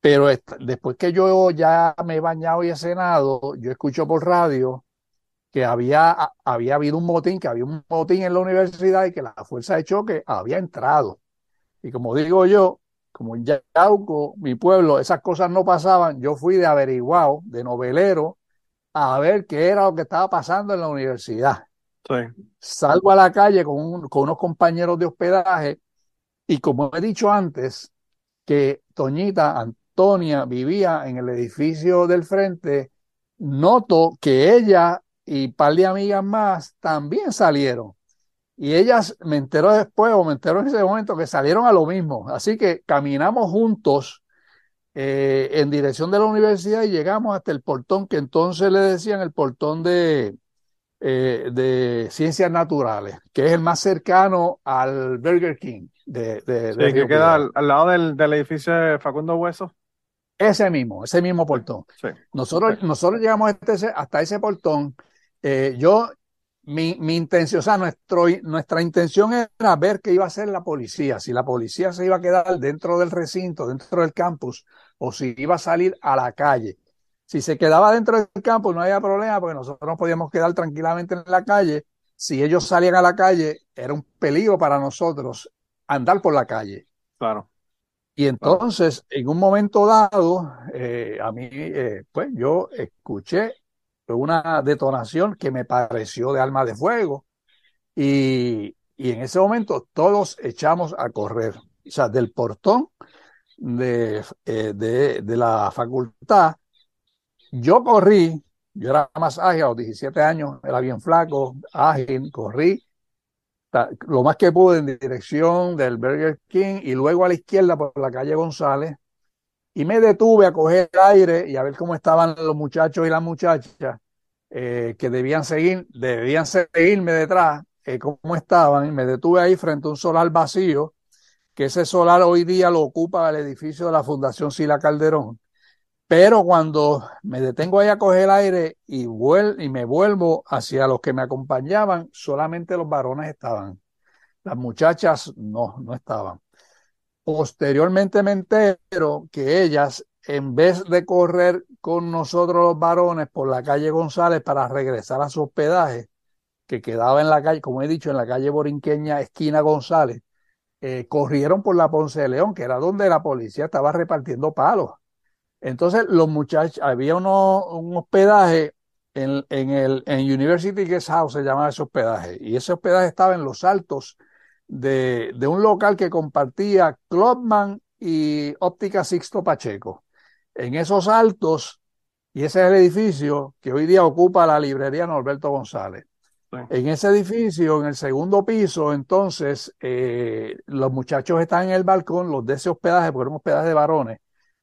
Pero después que yo ya me he bañado y he cenado, yo escucho por radio que había, había habido un motín, que había un motín en la universidad y que la fuerza de choque había entrado. Y como digo yo, como en Yauco, mi pueblo, esas cosas no pasaban, yo fui de averiguado, de novelero, a ver qué era lo que estaba pasando en la universidad. Sí. Salgo a la calle con, un- con unos compañeros de hospedaje y como he dicho antes, que Toñita, Antonia, vivía en el edificio del frente, noto que ella y un par de amigas más también salieron. Y ellas, me entero después o me entero en ese momento que salieron a lo mismo. Así que caminamos juntos eh, en dirección de la universidad y llegamos hasta el portón que entonces le decían el portón de, eh, de ciencias naturales, que es el más cercano al Burger King de, de, Sí, de que queda al, al lado del, del edificio de Facundo Hueso. Ese mismo, ese mismo portón. Sí. Nosotros, nosotros llegamos hasta ese, hasta ese portón. eh, yo, mi, mi intención, o sea, nuestro, nuestra intención era ver qué iba a hacer la policía, si la policía se iba a quedar dentro del recinto, dentro del campus, o si iba a salir a la calle. Si se quedaba dentro del campus no había problema, porque nosotros nos podíamos quedar tranquilamente en la calle. Si ellos salían a la calle, era un peligro para nosotros andar por la calle. Claro. Y entonces, en un momento dado, eh, a mí, eh, pues yo escuché una detonación que me pareció de arma de fuego y, y en ese momento todos echamos a correr, o sea, del portón de, eh, de, de la facultad. Yo corrí, yo era más ágil a los 17 años, era bien flaco, ágil, corrí lo más que pude en dirección del Burger King y luego a la izquierda por la calle González y me detuve a coger aire y a ver cómo estaban los muchachos y las muchachas eh, que debían seguir, debían seguirme detrás, eh, cómo estaban. Y me detuve ahí frente a un solar vacío, que ese solar hoy día lo ocupa el edificio de la Fundación Sila Calderón. Pero cuando me detengo ahí a coger aire y, vuel y me vuelvo hacia los que me acompañaban, solamente los varones estaban. Las muchachas no, no estaban. Posteriormente me entero que ellas, en vez de correr con nosotros los varones por la calle González para regresar a su hospedaje, que quedaba en la calle, como he dicho, en la calle Borinqueña, esquina González, eh, corrieron por la Ponce de León, que era donde la policía estaba repartiendo palos. Entonces, los muchachos, había uno, un hospedaje en, en el en University Guest House, se llamaba ese hospedaje, y ese hospedaje estaba en los altos de, de un local que compartía Clubman y Óptica Sixto Pacheco. En esos altos, y ese es el edificio que hoy día ocupa la librería Norberto González. Sí. En ese edificio, en el segundo piso, entonces, eh, los muchachos están en el balcón, los de ese hospedaje, porque era un hospedaje de varones,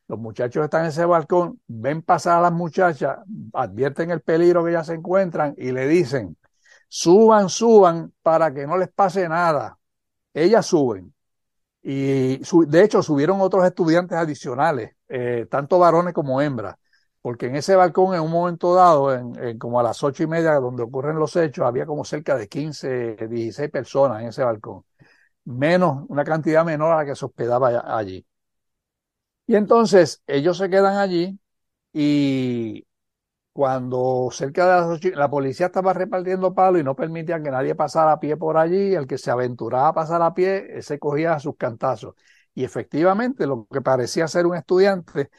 los muchachos están en ese balcón, ven pasar a las muchachas, advierten el peligro que ellas se encuentran y le dicen, suban, suban para que no les pase nada. Ellas suben. Y de hecho subieron otros estudiantes adicionales, eh, tanto varones como hembras, porque en ese balcón en un momento dado, en, como a las ocho y media donde ocurren los hechos, había como cerca de 15, 16 personas en ese balcón, menos, una cantidad menor a la que se hospedaba allí. Y entonces ellos se quedan allí y cuando cerca de las ocho, la policía estaba repartiendo palos y no permitía que nadie pasara a pie por allí, el que se aventuraba a pasar a pie, ese cogía sus cantazos. Y efectivamente, lo que parecía ser un estudiante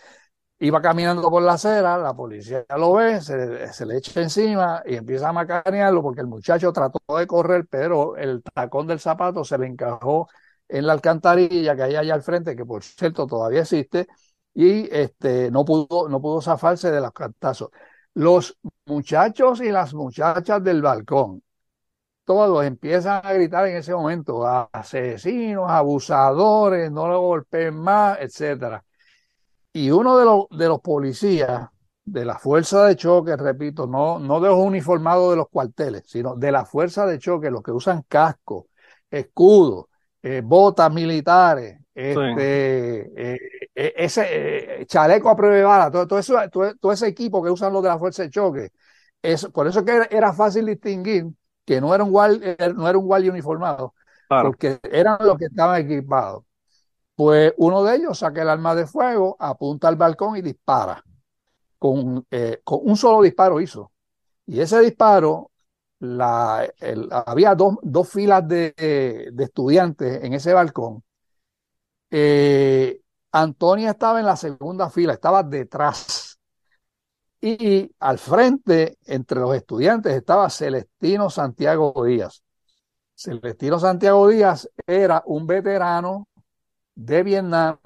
iba caminando por la acera, la policía lo ve, se, se le echa encima y empieza a macanearlo porque el muchacho trató de correr, pero el tacón del zapato se le encajó en la alcantarilla que hay allá al frente, que por cierto todavía existe, y este, no pudo, no pudo zafarse de los cantazos. Los muchachos y las muchachas del balcón, todos empiezan a gritar en ese momento, asesinos, abusadores, no lo golpeen más, etcétera. Y uno de los, de los policías de la fuerza de choque, repito, no, no de los uniformados de los cuarteles, sino de la fuerza de choque, los que usan casco, escudo, eh, botas militares, este, eh, eh, ese eh, chaleco a prueba de bala, todo, todo, eso, todo, todo, ese equipo que usan los de la fuerza de choque. Es, por eso que era, era fácil distinguir que no era un guardia, no era un guardia uniformado, claro. porque eran los que estaban equipados. Pues uno de ellos saca el arma de fuego, apunta al balcón y dispara. Con, eh, con un solo disparo hizo. Y ese disparo, la, el, había dos, dos filas de, de, estudiantes en ese balcón. Eh, Antonia estaba en la segunda fila, estaba detrás. Y al frente, entre los estudiantes, estaba Celestino Santiago Díaz. Celestino Santiago Díaz era un veterano de Vietnam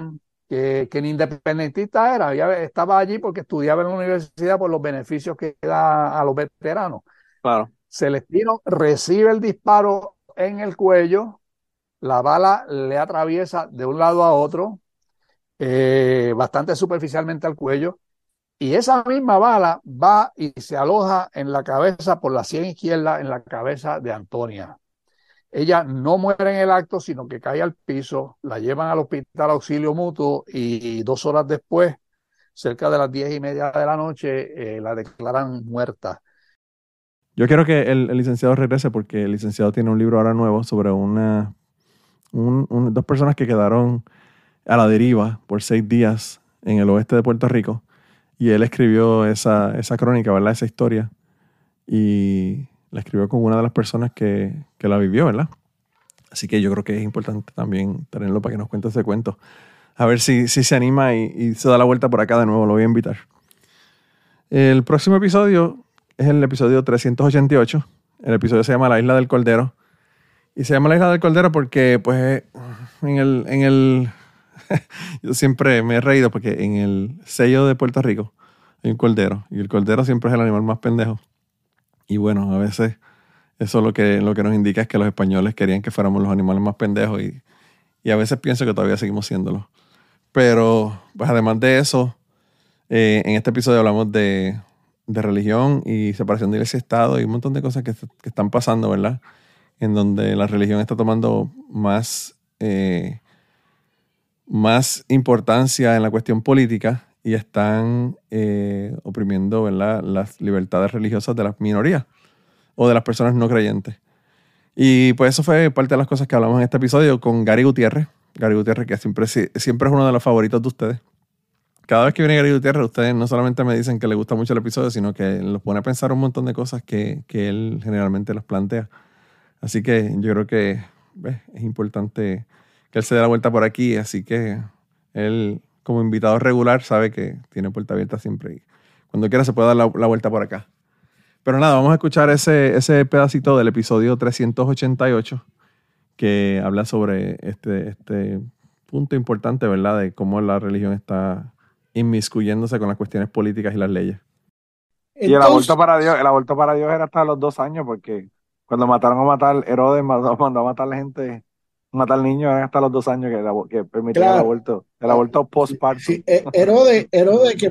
que, que ni independentista era, ya estaba allí porque estudiaba en la universidad por los beneficios que da a los veteranos. Claro. Celestino recibe el disparo en el cuello, la bala le atraviesa de un lado a otro, eh, bastante superficialmente al cuello, y esa misma bala va y se aloja en la cabeza por la sien izquierda, en la cabeza de Antonia. Ella no muere en el acto, sino que cae al piso, la llevan al hospital auxilio mutuo y dos horas después, cerca de las diez y media de la noche, eh, la declaran muerta. Yo quiero que el, licenciado regrese porque el licenciado tiene un libro ahora nuevo sobre una, dos personas que quedaron a la deriva por seis días en el oeste de Puerto Rico. Y él escribió esa, esa crónica, ¿verdad? Esa historia. Y la escribió con una de las personas que, que, la vivió, ¿verdad? Así que yo creo que es importante también tenerlo para que nos cuente ese cuento. A ver si, si se anima y, y, se da la vuelta por acá de nuevo, lo voy a invitar. El próximo episodio es el episodio 388. El episodio se llama La Isla del Cordero. Y se llama La Isla del Cordero porque, pues, en el, en el yo siempre me he reído porque en el sello de Puerto Rico hay un cordero. Y el cordero siempre es el animal más pendejo. Y bueno, a veces eso lo que, lo que nos indica es que los españoles querían que fuéramos los animales más pendejos y, a veces pienso que todavía seguimos siéndolo. Pero, pues además de eso, eh, en este episodio hablamos de, religión y separación de iglesia y Estado y un montón de cosas que, están pasando, ¿verdad? En donde la religión está tomando más, eh, más importancia en la cuestión política y están eh, oprimiendo las libertades religiosas de las minorías o de las personas no creyentes. Y pues eso fue parte de las cosas que hablamos en este episodio con Gary Gutiérrez. Gary Gutiérrez, que siempre, siempre es uno de los favoritos de ustedes. Cada vez que viene Gary Gutiérrez, ustedes no solamente me dicen que le gusta mucho el episodio, sino que los pone a pensar un montón de cosas que, que él generalmente los plantea. Así que yo creo que es importante que él se dé la vuelta por aquí. Así que él como invitado regular sabe que tiene puerta abierta siempre y cuando quiera se puede dar la, vuelta por acá. Pero nada, vamos a escuchar ese, ese pedacito del episodio 388 que habla sobre este, este punto importante, ¿verdad? De cómo la religión está inmiscuyéndose con las cuestiones políticas y las leyes. y el aborto para Dios, el aborto para Dios era hasta los dos años, porque cuando mataron a matar, Herodes mandó, mandó a matar a la gente matar niños hasta los dos años que, que permitía el aborto, el aborto postparto. Sí, eh, Herodes, que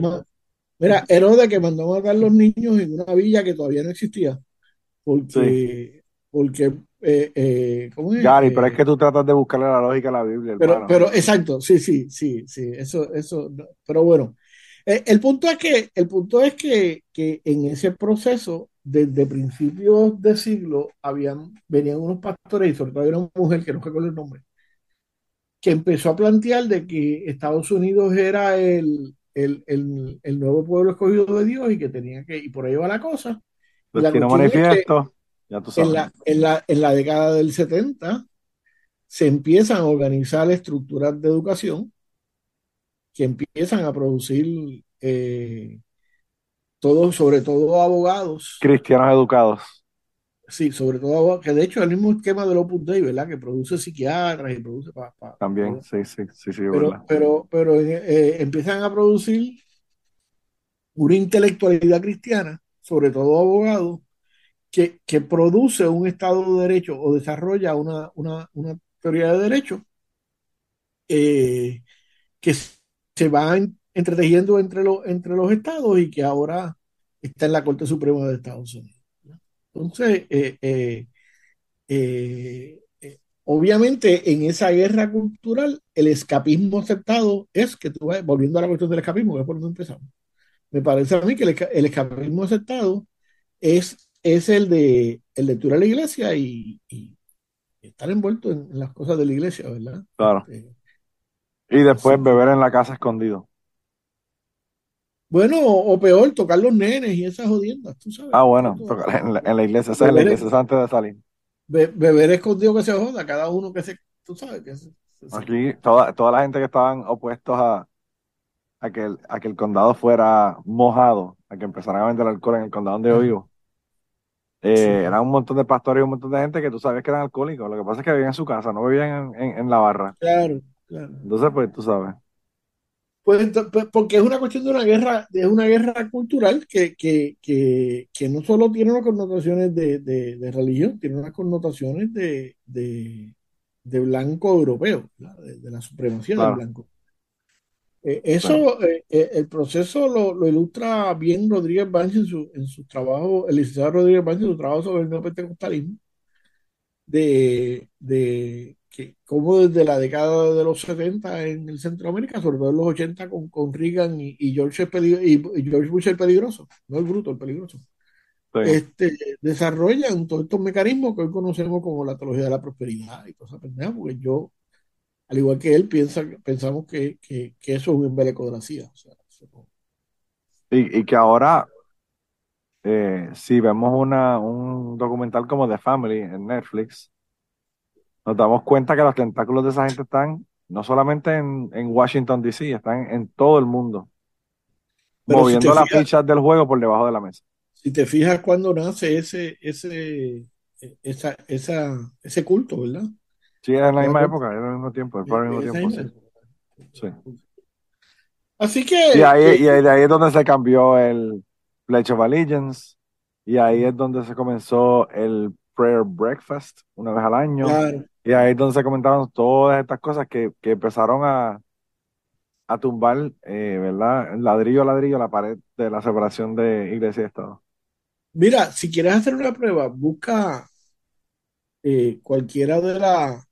mira, Herodes que mandó a matar los niños en una villa que todavía no existía. Porque, porque eh, eh, ¿cómo es? Gary, pero es que tú tratas de buscarle la lógica a la Biblia. Pero, pero exacto, sí, sí, sí, sí, eso, eso, pero bueno. el punto es que, el punto es que, que en ese proceso desde principios de siglo habían, venían unos pastores, y sobre todo había una mujer, que no recuerdo el nombre, que empezó a plantear de que Estados Unidos era el, el, el, nuevo pueblo escogido de Dios y que tenía que, y por ahí va la cosa. manifiesto, ya tú sabes. En, la, en, la, en la década del 70 se empiezan a organizar estructuras de educación que empiezan a producir eh, todos, sobre todo abogados. Cristianos educados. Sí, sobre todo abogados, que de hecho es el mismo esquema del Opus Dei, ¿verdad? Que produce psiquiatras y produce... También, sí, sí, sí, sí, pero, pero, pero eh, empiezan a producir una intelectualidad cristiana, sobre todo abogados, que, que, produce un Estado de Derecho o desarrolla una, una, una teoría de derecho eh, que se va entretejiendo entre, los entre los estados y que ahora está en la Corte Suprema de Estados Unidos. Entonces, eh, eh, eh, obviamente en esa guerra cultural, el escapismo aceptado es que tú vas, volviendo a la cuestión del escapismo, que es por donde empezamos, me parece a mí que el, escapismo aceptado es, es el de el de a la iglesia y, estar envuelto en, las cosas de la iglesia, ¿verdad? Claro. Este, y después beber en la casa escondido. Bueno, o peor, tocar los nenes y esas jodiendas, tú sabes. Ah, bueno, tocar en la, iglesia, esa es la iglesia antes de salir. beber escondido que se joda, cada uno que se, tú sabes, que se, Aquí, toda, la gente que estaban opuestos a, a, que el, a que el condado fuera mojado, a que empezaran a vender alcohol en el condado donde yo vivo. Eh, Eran un montón de pastores y un montón de gente que tú sabes que eran alcohólicos. Lo que pasa es que vivían en su casa, no vivían en, en, la barra. Claro, claro. Entonces, pues tú sabes. Pues, pues, porque es una cuestión de una guerra, es una guerra cultural que, que, que, que no solo tiene unas connotaciones de, de, religión, tiene unas connotaciones de, de, blanco europeo, de, la supremacía del blanco. Eh, eso, eh, eh, el proceso lo, lo, ilustra bien Rodríguez Banch en su, en su trabajo, el licenciado Rodríguez Banch en su trabajo sobre el neopentecostalismo, de, de que como desde la década de los 70 en el Centroamérica, sobre todo en los 80 con, con Reagan y, George y, George Bush el peligroso, no el bruto, el peligroso, este, desarrollan todos estos mecanismos que hoy conocemos como la teología de la prosperidad y cosas pendejas, porque yo al igual que él, piensa, pensamos que, que, que eso es un embeleco de la CIA. y, y, que ahora, eh, si vemos una, un documental como The Family en Netflix, nos damos cuenta que los tentáculos de esa gente están no solamente en, en Washington, D.C., están en todo el mundo, moviendo las fichas del juego por debajo de la mesa. Si te fijas cuando nace ese, ese, esa, esa, ese culto, ¿verdad? Sí, es en la misma época, es el mismo tiempo, el mismo tiempo, sí. Así que. Y ahí, y de ahí es donde se cambió el Pledge of Allegiance, y ahí es donde se comenzó el Prayer Breakfast una vez al año. Y ahí es donde se comentaron todas estas cosas que, que empezaron a, a tumbar, eh, ¿verdad? Ladrillo a ladrillo la pared de la separación de iglesia y Estado. Mira, si quieres hacer una prueba, busca eh, cualquiera de la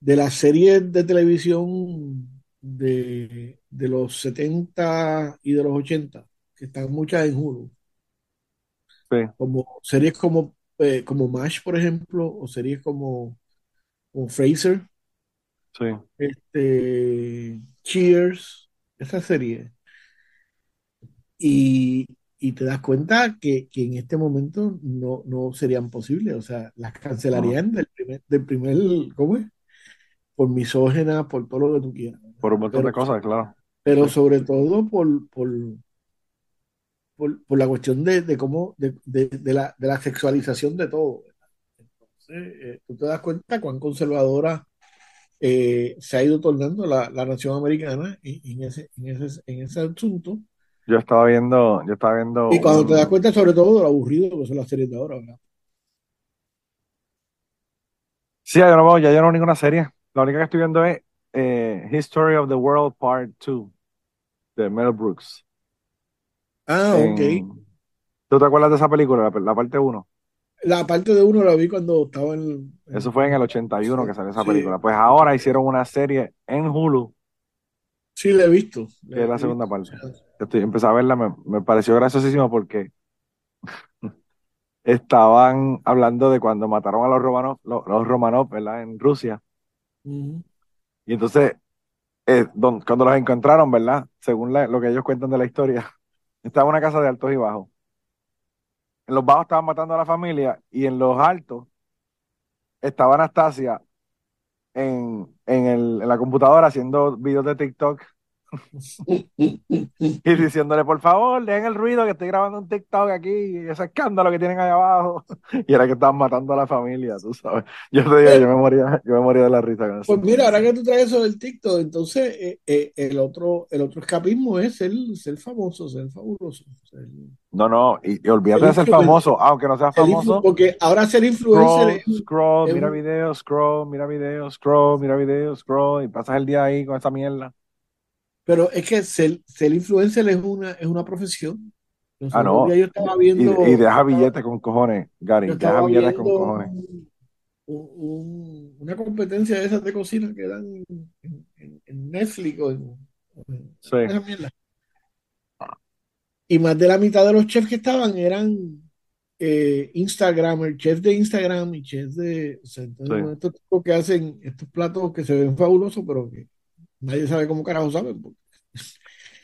de las series de televisión de, los 70 y de los 80, que están muchas en Hulu. Como series como, eh, como MASH, por ejemplo, o series como, como Fraser. Sí. Este, Cheers, esa serie. Y, te das cuenta que, en este momento no, no serían posibles. O sea, las cancelarían del primer, del primer, ¿cómo es? por misógena, por todo lo que tú quieras. Por un montón de cosas, claro. Pero sobre todo por, por, por, la cuestión de, cómo, de, la, de, la, sexualización de todo. Entonces, eh, tú te das cuenta cuán conservadora eh, se ha ido tornando la, nación americana en, ese, en, ese, en ese asunto. Yo estaba viendo, yo estaba viendo. Y cuando te das cuenta sobre todo de lo aburrido que son las series de ahora, ¿verdad? Sí, yo no ya yo no veo ninguna serie. La única que estoy viendo es eh, History of the World Part 2 de Mel Brooks. Ah, ok. ¿Tú te acuerdas de esa película, la, parte 1? La parte de uno la vi cuando estaba en... Eso fue en el 81 que salió esa película. Pues ahora hicieron una serie en Hulu. Sí, la he visto. que es la segunda parte. Estoy, empecé a verla, me, me pareció graciosísimo porque estaban hablando de cuando mataron a los Romanov, los, los Romanov, ¿verdad? En Rusia. Y entonces, eh, cuando los encontraron, ¿verdad? Según lo que ellos cuentan de la historia, estaba una casa de altos y bajos. En los bajos estaban matando a la familia y en los altos estaba Anastasia en, en, el, en la computadora haciendo videos de TikTok y diciéndole, por favor, dejen el ruido que estoy grabando un TikTok aquí, ese escándalo que tienen ahí abajo. Y era que estaban matando a la familia, tú sabes. Yo te digo, yo me moría, yo me moría de la risa con eso. Pues mira, ahora que tú traes eso del TikTok, entonces eh, eh, el otro, el otro escapismo es ser, ser famoso, ser fabuloso. no, no, y, olvídate de ser famoso, aunque no sea famoso. Porque ahora ser influencer scroll, scroll, mira videos, scroll, mira videos, scroll, mira videos, scroll, y pasas el día ahí con esa mierda. Pero es que ser, ser influencer es una, es una profesión. ah, no. Yo estaba viendo, y, deja billetes con cojones, Gary. Deja billetes con cojones. una competencia de esas de cocina que dan en, Netflix o en, sí. Y más de la mitad de los chefs que estaban eran eh, Instagramers, chefs de Instagram y chefs de. O sea, entonces, estos tipos que hacen estos platos que se ven fabulosos, pero que Nadie sabe cómo carajo saben.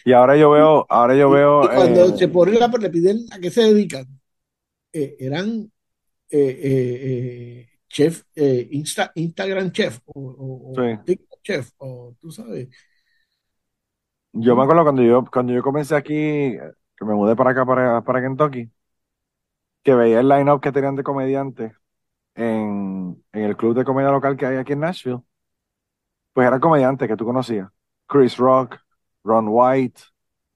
Y ahora yo veo, ahora yo veo. Y cuando eh, se ponen la, le piden a qué se dedican, eh, eran eh, chef, Insta, Instagram chef o, TikTok chef, o tú sabes. Yo me acuerdo cuando yo, cuando yo comencé aquí, que me mudé para acá, para, para Kentucky, que veía el line-up que tenían de comediantes en, en el club de comedia local que hay aquí en Nashville, pues eran comediantes que tú conocías. Chris Rock, Ron White,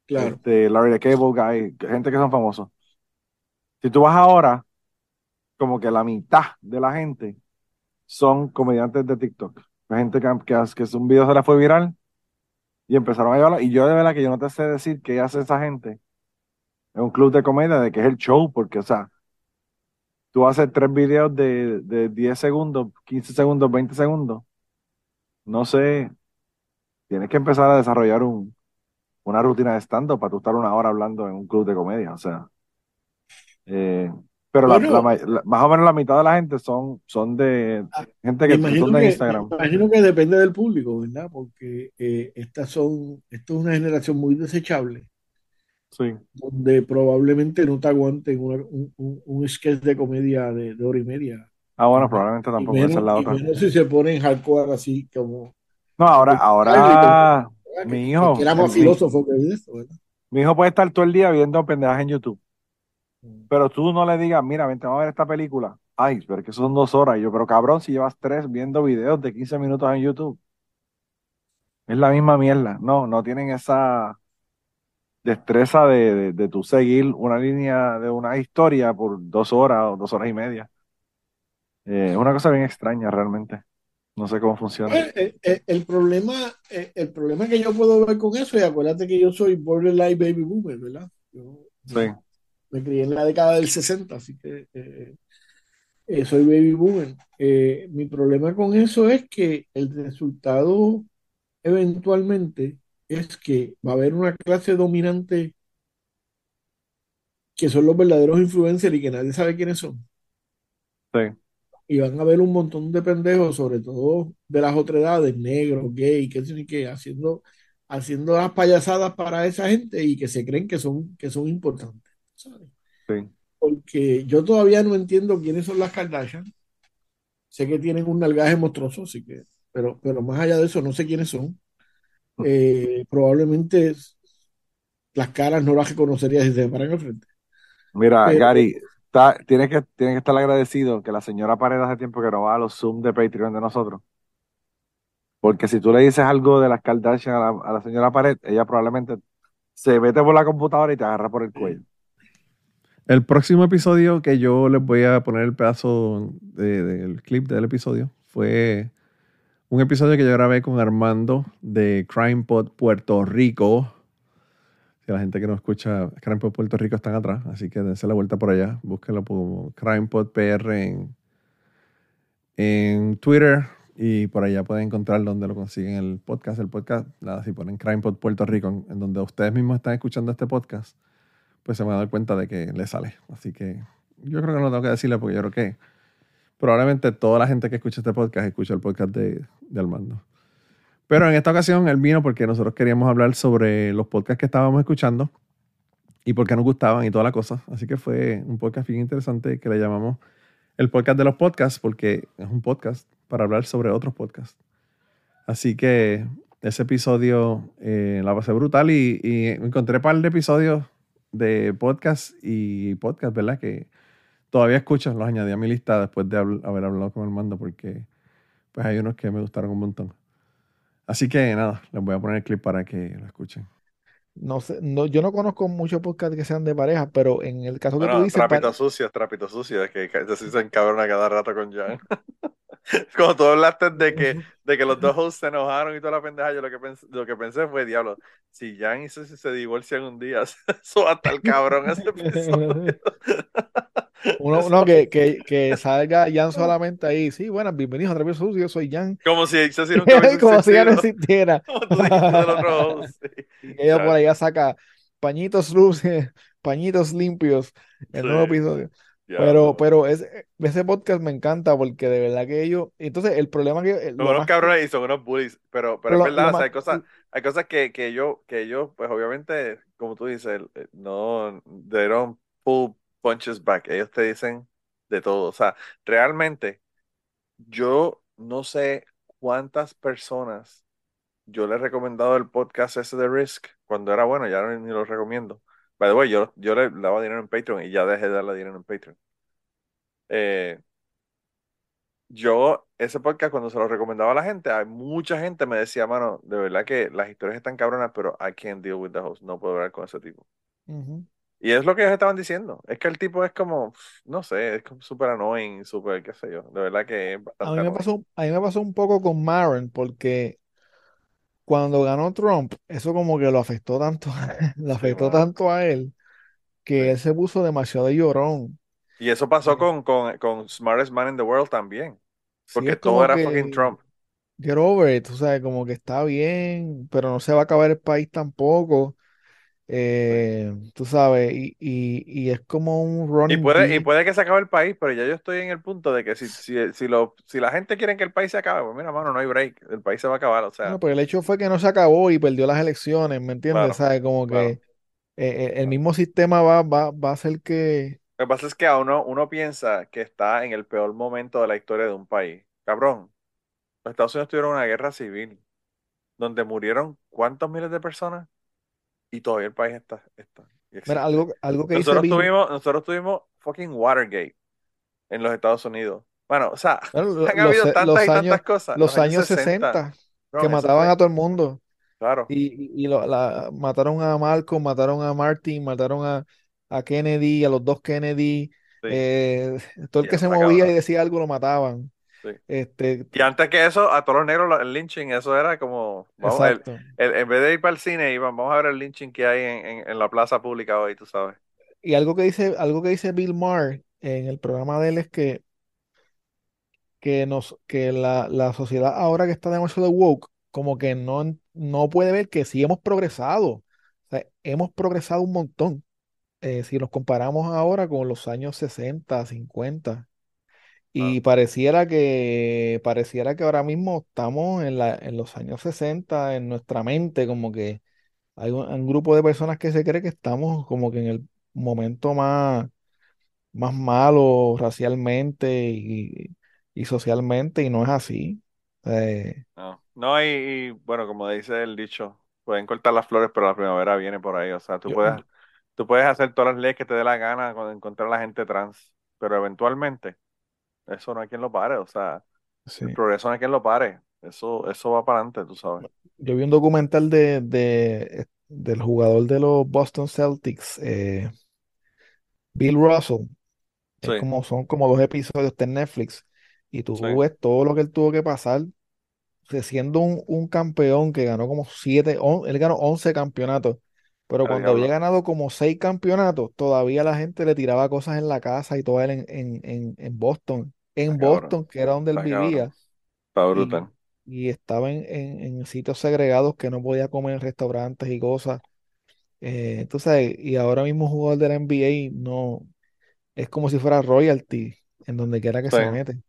Claro. este, Larry the Cable Guy, gente que son famosos. Si tú vas ahora, como que la mitad de la gente son comediantes de TikTok. La gente que, que, que un video se la fue viral y empezaron a llevarlo. Y yo de verdad que yo no te sé decir qué hace esa gente en un club de comedia, de que es el show, porque, o sea, tú haces tres videos de, de 10 segundos, 15 segundos, 20 segundos. No sé, tienes que empezar a desarrollar un, una rutina de stand-up para tú estar una hora hablando en un club de comedia, o sea. eh, pero la- Bueno. la ma- la- más o menos la mitad de la gente son, son de gente que son de que, Instagram. me imagino que depende del público, ¿verdad? Porque eh, estas son, esto es una generación muy desechable, Sí. donde probablemente no te aguanten una- un, un, un sketch de comedia de, de hora y media. Ah, bueno, probablemente tampoco, esa es menos, la otra. menos si se ponen hardcore así como, No, ahora, ahora, que, mi hijo, que era más mi, filósofo que eso, ¿verdad? mi hijo puede estar todo el día viendo pendejas en YouTube, pero tú no le digas, mira, vente, vamos a ver esta película. Ay, pero es que son dos horas. Y yo, pero cabrón, si llevas tres viendo videos de 15 minutos en YouTube, es la misma mierda. No, no tienen esa destreza de, de, de tú seguir una línea de una historia por dos horas o dos horas y media. Eh, es una cosa bien extraña realmente. No sé cómo funciona. Pues, el, el- el problema, el, problema que yo puedo ver con eso, y acuérdate que yo soy borderline baby boomer, ¿verdad? Yo, Sí, me crié en la década del 60, así que eh, eh, soy baby boomer. Eh, mi problema con eso es que el resultado eventualmente es que va a haber una clase dominante que son los verdaderos influencers y que nadie sabe quiénes son. sí, Y van a haber un montón de pendejos, sobre todo de las otras edades, negros, gay, sé ni qué, haciendo, haciendo las payasadas para esa gente y que se creen que son, que son importantes. ¿sabes? sí. Porque yo todavía no entiendo quiénes son las Kardashian. Sé que tienen un nalgaje monstruoso, así que, pero, pero más allá de eso, no sé quiénes son. Eh, probablemente las caras no las reconocería si se paran al frente. Mira, Pero, Gary, tienes que, tienes que estar agradecido que la señora Paredes hace tiempo que no va a los Zoom de Patreon de nosotros. Porque si tú le dices algo de las Kardashian a la, a la señora Pared, ella probablemente se mete por la computadora y te agarra por el cuello. El próximo episodio que yo les voy a poner el pedazo de- del clip del episodio fue un episodio que yo grabé con Armando de CrimePod Puerto Rico. Si la gente que no escucha CrimePod Puerto Rico están atrás, así que dense la vuelta por allá. Búsquenlo como CrimePod PR en, en Twitter y por allá pueden encontrar donde lo consiguen el podcast. El podcast, nada, si ponen CrimePod Puerto Rico, en, en donde ustedes mismos están escuchando este podcast, pues se van a dar cuenta de que le sale. Así que yo creo que no tengo que decirle porque yo creo que probablemente toda la gente que escucha este podcast escucha el podcast de, de Armando. Pero en esta ocasión él vino porque nosotros queríamos hablar sobre los podcasts que estábamos escuchando y por qué nos gustaban y toda la cosa. Así que fue un podcast bien interesante que le llamamos el podcast de los podcasts porque es un podcast para hablar sobre otros podcasts. Así que ese episodio eh, la pasé brutal y, y encontré un par de episodios de podcast y podcast, ¿verdad? Que todavía escucho, los añadí a mi lista después de haber hablado con Armando porque pues hay unos que me gustaron un montón. Así que nada, les voy a poner el clip para que lo escuchen. No sé, no, yo no conozco muchos podcasts que sean de pareja, pero en el caso que tú Bueno, dices, pa- trapito sucio, trapito sucio, es que se encabrona cada rato con Jan. Cuando tú hablaste de que, de que los dos hosts se enojaron y toda la pendeja, yo lo que pensé, lo que pensé fue, diablo, si Jan y Ceci se divorcian un día, eso va a estar cabrón ese episodio. uno, Eso- no, que, que, que salga Jan solamente ahí. Sí, bueno, bienvenidos a Travieso Sucio, yo soy Jan. Como si Ceci nunca Como si ya no existiera. Como tú del otro host, sí. Y ella por allá saca pañitos luces, pañitos limpios, el nuevo Sí. Pero, pero ese, ese podcast me encanta porque de verdad que ellos. Entonces, el problema que. Son Lo unos más, cabrones y son unos bullies, pero, pero pero es lo, verdad, lo o sea, más. hay cosas, hay cosas que, que yo, que yo, pues obviamente, como tú dices, eh, no, they don't pull punches back, ellos te dicen de todo, o sea, realmente, yo no sé cuántas personas yo le he recomendado el podcast ese de Risk, cuando era bueno, ya ni lo recomiendo, By the way, yo, yo le daba dinero en Patreon y ya dejé de darle dinero en Patreon. Eh, yo, ese podcast, cuando se lo recomendaba a la gente, hay mucha gente me decía, mano, de verdad que las historias están cabronas, pero I can't deal with the host. No puedo hablar con ese tipo. Ujú. Y es lo que ellos estaban diciendo. Es que el tipo es como, no sé, es súper annoying, súper, qué sé yo. De verdad que es A mí me pasó, a mí me pasó un poco con Maron, porque cuando ganó Trump, eso como que lo afectó tanto, lo afectó tanto a él, que él se puso demasiado llorón. Y eso pasó con, con, con Smartest Man in the World también. Porque todo era fucking Trump. get over it, o sea, como que está bien, pero no se va a acabar el país tampoco. Eh, tú sabes, y, y, y es como un Y running puede, y puede que se acabe el país, pero ya yo estoy en el punto de que si, si, si, lo, si la gente quiere que el país se acabe, pues mira, mano, no hay break. El país se va a acabar. O sea, pero el hecho fue que no se acabó y perdió las elecciones, ¿me entiendes? claro, ¿Sabes? Como claro, que eh, eh, el mismo sistema va, va, va a hacer que... Lo que pasa es que a uno, uno piensa que está en el peor momento de la historia de un país. Cabrón, los Estados Unidos tuvieron una guerra civil donde murieron cuántos miles de personas y todavía el país está, está Mira, algo, algo que Nosotros tuvimos, nosotros tuvimos fucking Watergate en los Estados Unidos. Bueno, o sea, bueno, lo- han los, habido se- tantas los y tantas años, cosas. los Los años años 60, 60, que mataban a todo el mundo. claro, Y, y, lo- la, mataron a Malcolm, mataron a Martin, mataron a, a Kennedy, a los dos Kennedy. sí, eh, todo el que se movía y decía algo lo mataban. Sí. Este, Y antes que eso, a todos los negros el lynching, eso era como, vamos, el, en vez de ir para el cine, iban, vamos a ver el lynching que hay en, en, en la plaza pública hoy, tú sabes. Y algo que dice, algo que dice Bill Maher en el programa de él es que, que, nos, que la, la sociedad ahora que está demasiado woke, como que no, no puede ver que sí hemos progresado. O sea, hemos progresado un montón. eh, si nos comparamos ahora con los años 60, 50. Y pareciera que, pareciera que ahora mismo estamos en la, en los años 60 en nuestra mente, como que hay un, un grupo de personas que se cree que estamos como que en el momento más, más malo racialmente y, y socialmente, y no es así. Eh, No, no y, y, bueno, como dice el dicho, pueden cortar las flores, pero la primavera viene por ahí. O sea, tú yo, puedes, tú puedes hacer todas las leyes que te dé la gana con encontrar a la gente trans, pero eventualmente eso no hay quien lo pare. O sea, sí. el progreso no hay quien lo pare. Eso, eso va para adelante, tú sabes. Yo vi un documental de, de- del jugador de los Boston Celtics, eh, Bill Russell. Es como, son como dos episodios de Netflix. Y tú sí, ves todo lo que él tuvo que pasar, siendo un, un campeón que ganó como siete, on- él ganó 11 campeonatos. Pero cuando había ganado como seis campeonatos, todavía la gente le tiraba cosas en la casa y todo él en, en, en, en Boston. En Está cabrón. Boston, que era donde él Está vivía. Está brutal. y estaba en, en, en sitios segregados que no podía comer en restaurantes y cosas. Eh, entonces, y ahora mismo jugador de la NBA no es como si fuera royalty en donde quiera que Sí, se mete.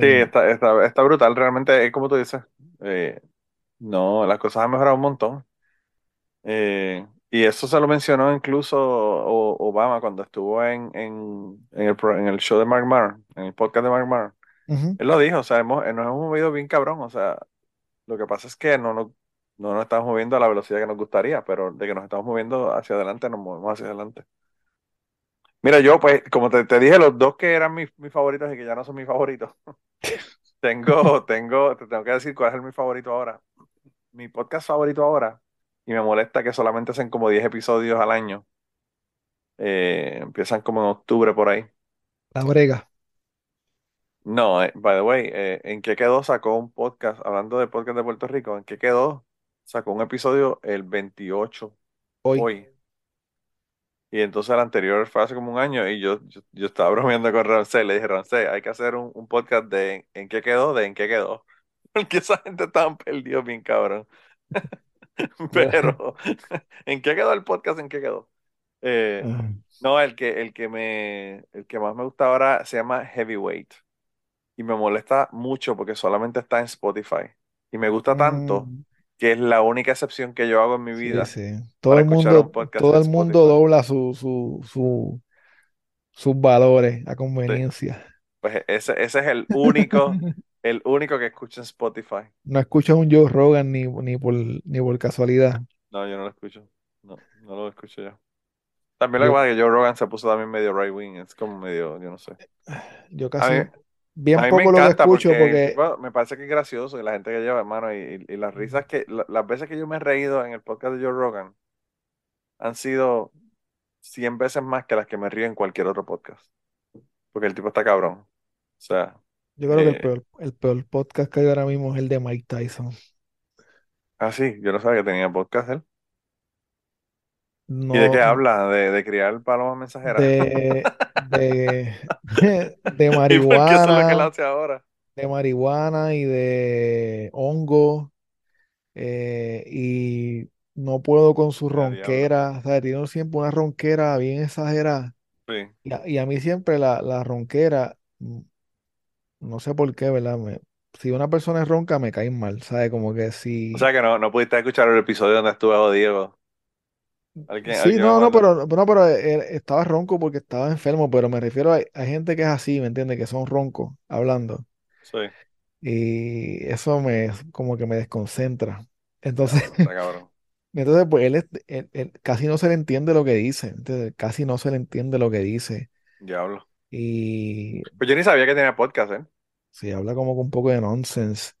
sí, Eh, está, está, está brutal. Realmente, es como tú dices. Eh, no, las cosas han mejorado un montón. Eh, y eso se lo mencionó incluso Obama cuando estuvo en, en, en el, en el show de Mark Maron, en el podcast de Mark Maron. Él lo dijo, o sea, hemos, nos hemos movido bien cabrón. O sea, lo que pasa es que no nos, no nos estamos moviendo a la velocidad que nos gustaría, pero de que nos estamos moviendo hacia adelante, nos movemos hacia adelante. Mira, yo, pues, como te, te dije, los dos que eran mis, mis favoritos y que ya no son mis favoritos, tengo, tengo, te tengo que decir cuál es el mi favorito ahora. Mi podcast favorito ahora, y me molesta que solamente hacen como 10 episodios al año. Eh, empiezan como en octubre por ahí. La brega. No, eh, by the way, eh, ¿en qué quedó? Sacó un podcast, hablando de podcast de Puerto Rico, ¿en qué quedó? Sacó un episodio el 28, Hoy. hoy. Y entonces el anterior fue hace como un año y yo, yo, yo estaba bromeando con Rancé, le dije, Rancé, hay que hacer un, un podcast de ¿en qué quedó? De ¿en qué quedó? Porque esa gente estaba perdido bien cabrón. Pero, ¿en qué quedó el podcast? ¿En qué quedó? Eh, Ah, no, el que, el que me, el que más me gusta ahora se llama Heavyweight. Y me molesta mucho porque solamente está en Spotify. Y me gusta tanto mm, que es la única excepción que yo hago en mi sí, vida sí. Todo para el mundo, todo el mundo dobla su, su, su, sus valores a Sí. conveniencia. Pues ese, ese es el único, el único que escucho en Spotify. No escuchas un Joe Rogan ni, ni por, ni por casualidad. No, yo no lo escucho. No, no lo escucho ya. También lo que pasa es que Joe Rogan se puso también medio right wing, es como medio, yo no sé. yo A casi mí, bien a mí me poco lo escucho porque me parece que es gracioso y la gente que lleva, hermano, y, y- y las risas que, la- las veces que yo me he reído en el podcast de Joe Rogan han sido 100 veces más que las que me río en cualquier otro podcast. Porque el tipo está cabrón. O sea, yo creo que el eh, peor, el peor podcast que hay ahora mismo es el de Mike Tyson. ah, sí, yo no sabía que tenía podcast él. ¿Y de qué habla? ¿De, de criar palomas mensajeras? de, de, de ¿Y por qué eso es lo que él marihuana, hace ahora? de marihuana y de hongo, eh, y no puedo con su ronquera, o sea, tiene siempre una ronquera bien exagerada. Sí. Y a, y a mí siempre la, la ronquera, no sé por qué, ¿verdad? Me- si una persona es ronca, me cae mal, ¿sabes? Como que O si... sea que no, no pudiste escuchar el episodio donde estuvo Diego. Alguien, Sí, alguien me no, no, mandó. pero, no, pero él estaba ronco porque estaba enfermo, pero me refiero a, a gente que es así, ¿me entiendes? Que son roncos hablando. Sí, Y eso me, como que me desconcentra. Entonces, está cabrón. entonces pues él, es- él- él casi no se le entiende lo que dice, ¿entiendes? Casi no se le entiende lo que dice. Diablo. Y Pues yo ni sabía que tenía podcast, ¿eh? se habla como con un poco de nonsense.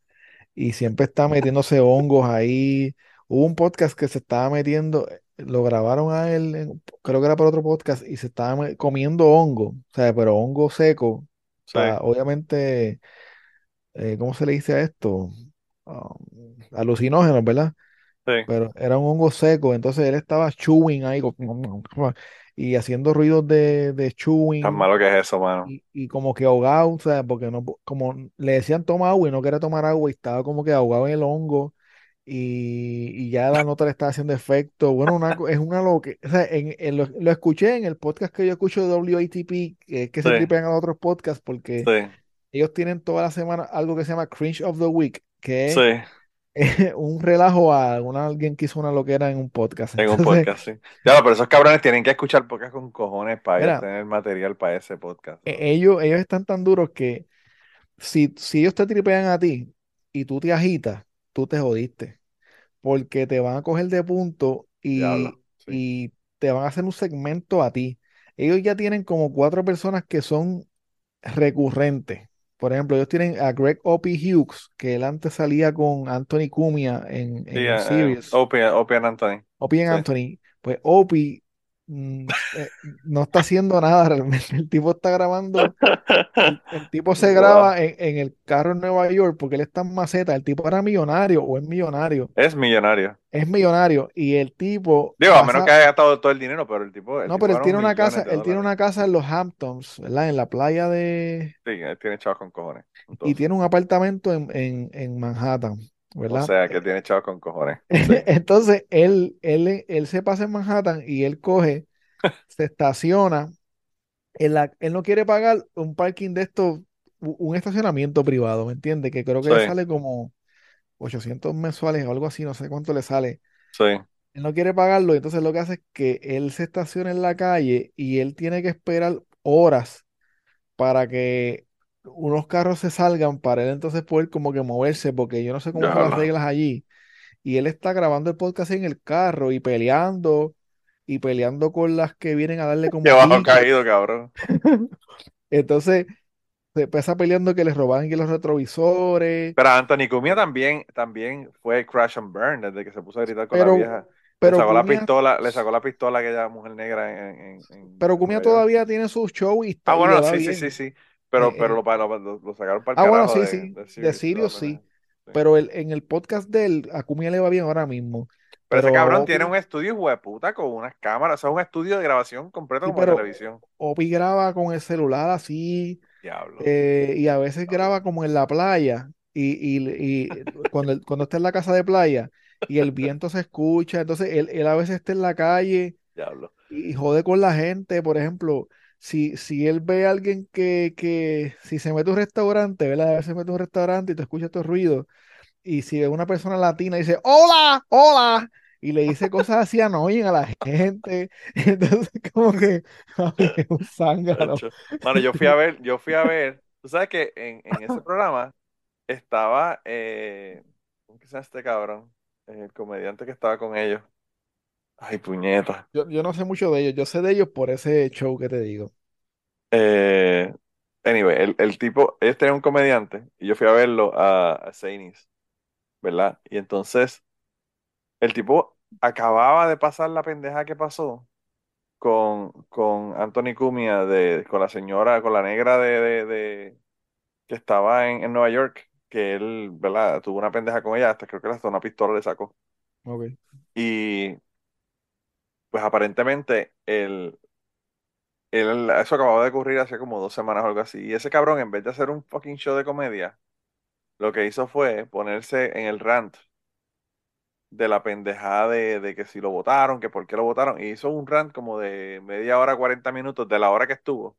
Y siempre está metiéndose hongos ahí. Hubo un podcast que se estaba metiendo, lo grabaron a él, en- creo que era para otro podcast, y se estaba comiendo hongo, o sea, pero hongo seco. Sí, pa- obviamente, eh, ¿cómo se le dice a esto? Um, alucinógenos, ¿verdad? sí. Pero era un hongo seco, entonces él estaba chewing ahí y haciendo ruidos de, de Tan chewing malo que es eso, mano. y, y como que ahogado, o sea, porque no, como le decían toma agua y no quería tomar agua y estaba como que ahogado en el hongo y, y ya la nota le estaba haciendo efecto. Bueno, una, es una lo que, o sea, en, en lo, lo escuché en el podcast que yo escucho de WATP, que es que se tripean a los otros podcasts porque sí, ellos tienen toda la semana algo que se llama Cringe of the Week, que sí. un relajo a una, alguien que hizo una loquera en un podcast. En un podcast, sí. Claro, pero esos cabrones tienen que escuchar podcast con cojones para mira, tener material para ese podcast, e- ¿no? ellos, ellos están tan duros que si, si ellos te tripean a ti y tú te agitas, tú te jodiste. Porque te van a coger de punto Diablo, y, sí. y te van a hacer un segmento a ti. Ellos ya tienen como cuatro personas que son recurrentes. Por ejemplo, ellos tienen a Greg Opie Hughes, que él antes salía con Anthony Cumia en, en eh, eh, Sirius. Opie, Opie and Anthony. Opie and Sí. Anthony. Pues Opie no está haciendo nada realmente. El tipo está grabando el, el tipo se graba en, en el carro en Nueva York porque él está en maceta. El tipo era millonario o es millonario. Es millonario. Es millonario. Y el tipo Digo, a menos que haya gastado todo el dinero, pero el tipo, el No, tipo pero él tiene una casa, él tiene una casa en los Hamptons, ¿verdad? En la playa de. Sí, él tiene chavos con cojones. Y tiene un apartamento en, en, en Manhattan, o sea, que tiene chavos con cojones. Sí, Entonces, él, él, él se pasa en Manhattan y él coge, se estaciona. en la- él no quiere pagar un parking de estos, un estacionamiento privado, ¿me entiendes? Que creo que le sale como 800 mensuales o algo así, no sé cuánto le sale. sí. Él no quiere pagarlo, entonces lo que hace es que él se estaciona en la calle y él tiene que esperar horas para que unos carros se salgan para él entonces poder como que moverse, porque yo no sé cómo son las reglas allí. Y él está grabando el podcast en el carro y peleando y peleando con las que vienen a darle como caído, cabrón. Entonces se empieza peleando que les robaban que los retrovisores. Pero Anthony Cumia también, también fue crash and burn desde que se puso a gritar con la Pero, vieja. Le pero sacó la pistola, le sacó la pistola a aquella mujer negra en, en, en pero Cumia todavía tiene su show y, Ah, está, le bueno, sí, sí, sí, sí. Pero, Eh, pero eh, lo, lo- lo sacaron para el ah, bueno, sí, de, sí, de Sirius sí. sí. Pero el, en el podcast de él, a le va bien ahora mismo. Pero ese Pero cabrón tiene un estudio hueputa con unas cámaras, o sea, un estudio de grabación completo sí, como pero televisión. Opi graba con el celular así, Diablo. eh, y a veces graba como en la playa, y, y, y cuando, cuando está en la casa de playa, y el viento se escucha, entonces él, él a veces está en la calle Diablo. y jode con la gente, por ejemplo, si, si él ve a alguien que, que, si se mete a un restaurante, ¿verdad? A veces se mete a un restaurante y tú escuchas estos ruidos, y si ve una persona latina y dice, hola, hola, y le dice cosas así annoying a la gente, entonces como que, es un zángano. Mano, yo fui a ver, yo fui a ver, tú sabes que en, en ese programa estaba, eh, ¿cómo que se llama este cabrón? El comediante que estaba con ellos. Ay, puñeta. Yo, yo no sé mucho de ellos, yo sé de ellos por ese show que te digo. Eh, anyway, el, el tipo, este era un comediante y yo fui a verlo a, a Zanies, ¿verdad? Y entonces el tipo acababa de pasar la pendeja que pasó con, con Anthony Cumia, de, con la señora, con la negra de, de, de- que estaba en, en Nueva York, que él, ¿verdad? Tuvo una pendeja con ella, hasta creo que hasta una pistola le sacó. Ok. Y pues aparentemente el, el- eso acababa de ocurrir hace como dos semanas o algo así. Y ese cabrón, en vez de hacer un fucking show de comedia, lo que hizo fue ponerse en el rant de la pendejada de, de que si lo votaron, que por qué lo votaron. Y hizo un rant como de media hora, 40 minutos de la hora que estuvo,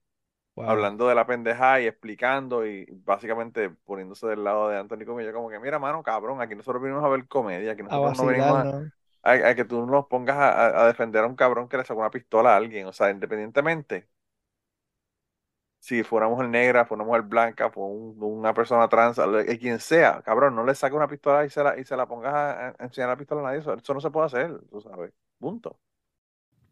Wow. hablando de la pendejada y explicando y básicamente poniéndose del lado de Anthony como yo, como que mira, mano, cabrón, aquí nosotros venimos a ver comedia, aquí A nosotros no venimos a, ¿no? A- que tú nos pongas a, defender a un cabrón que le sacó una pistola a alguien. O sea, independientemente, si fuera mujer negra, fuera mujer blanca, fue un- una persona trans, quien sea, cabrón, no le saque una pistola y se la, y se la pongas a, a enseñar la pistola a nadie. Eso, eso no se puede hacer, tú sabes. Punto.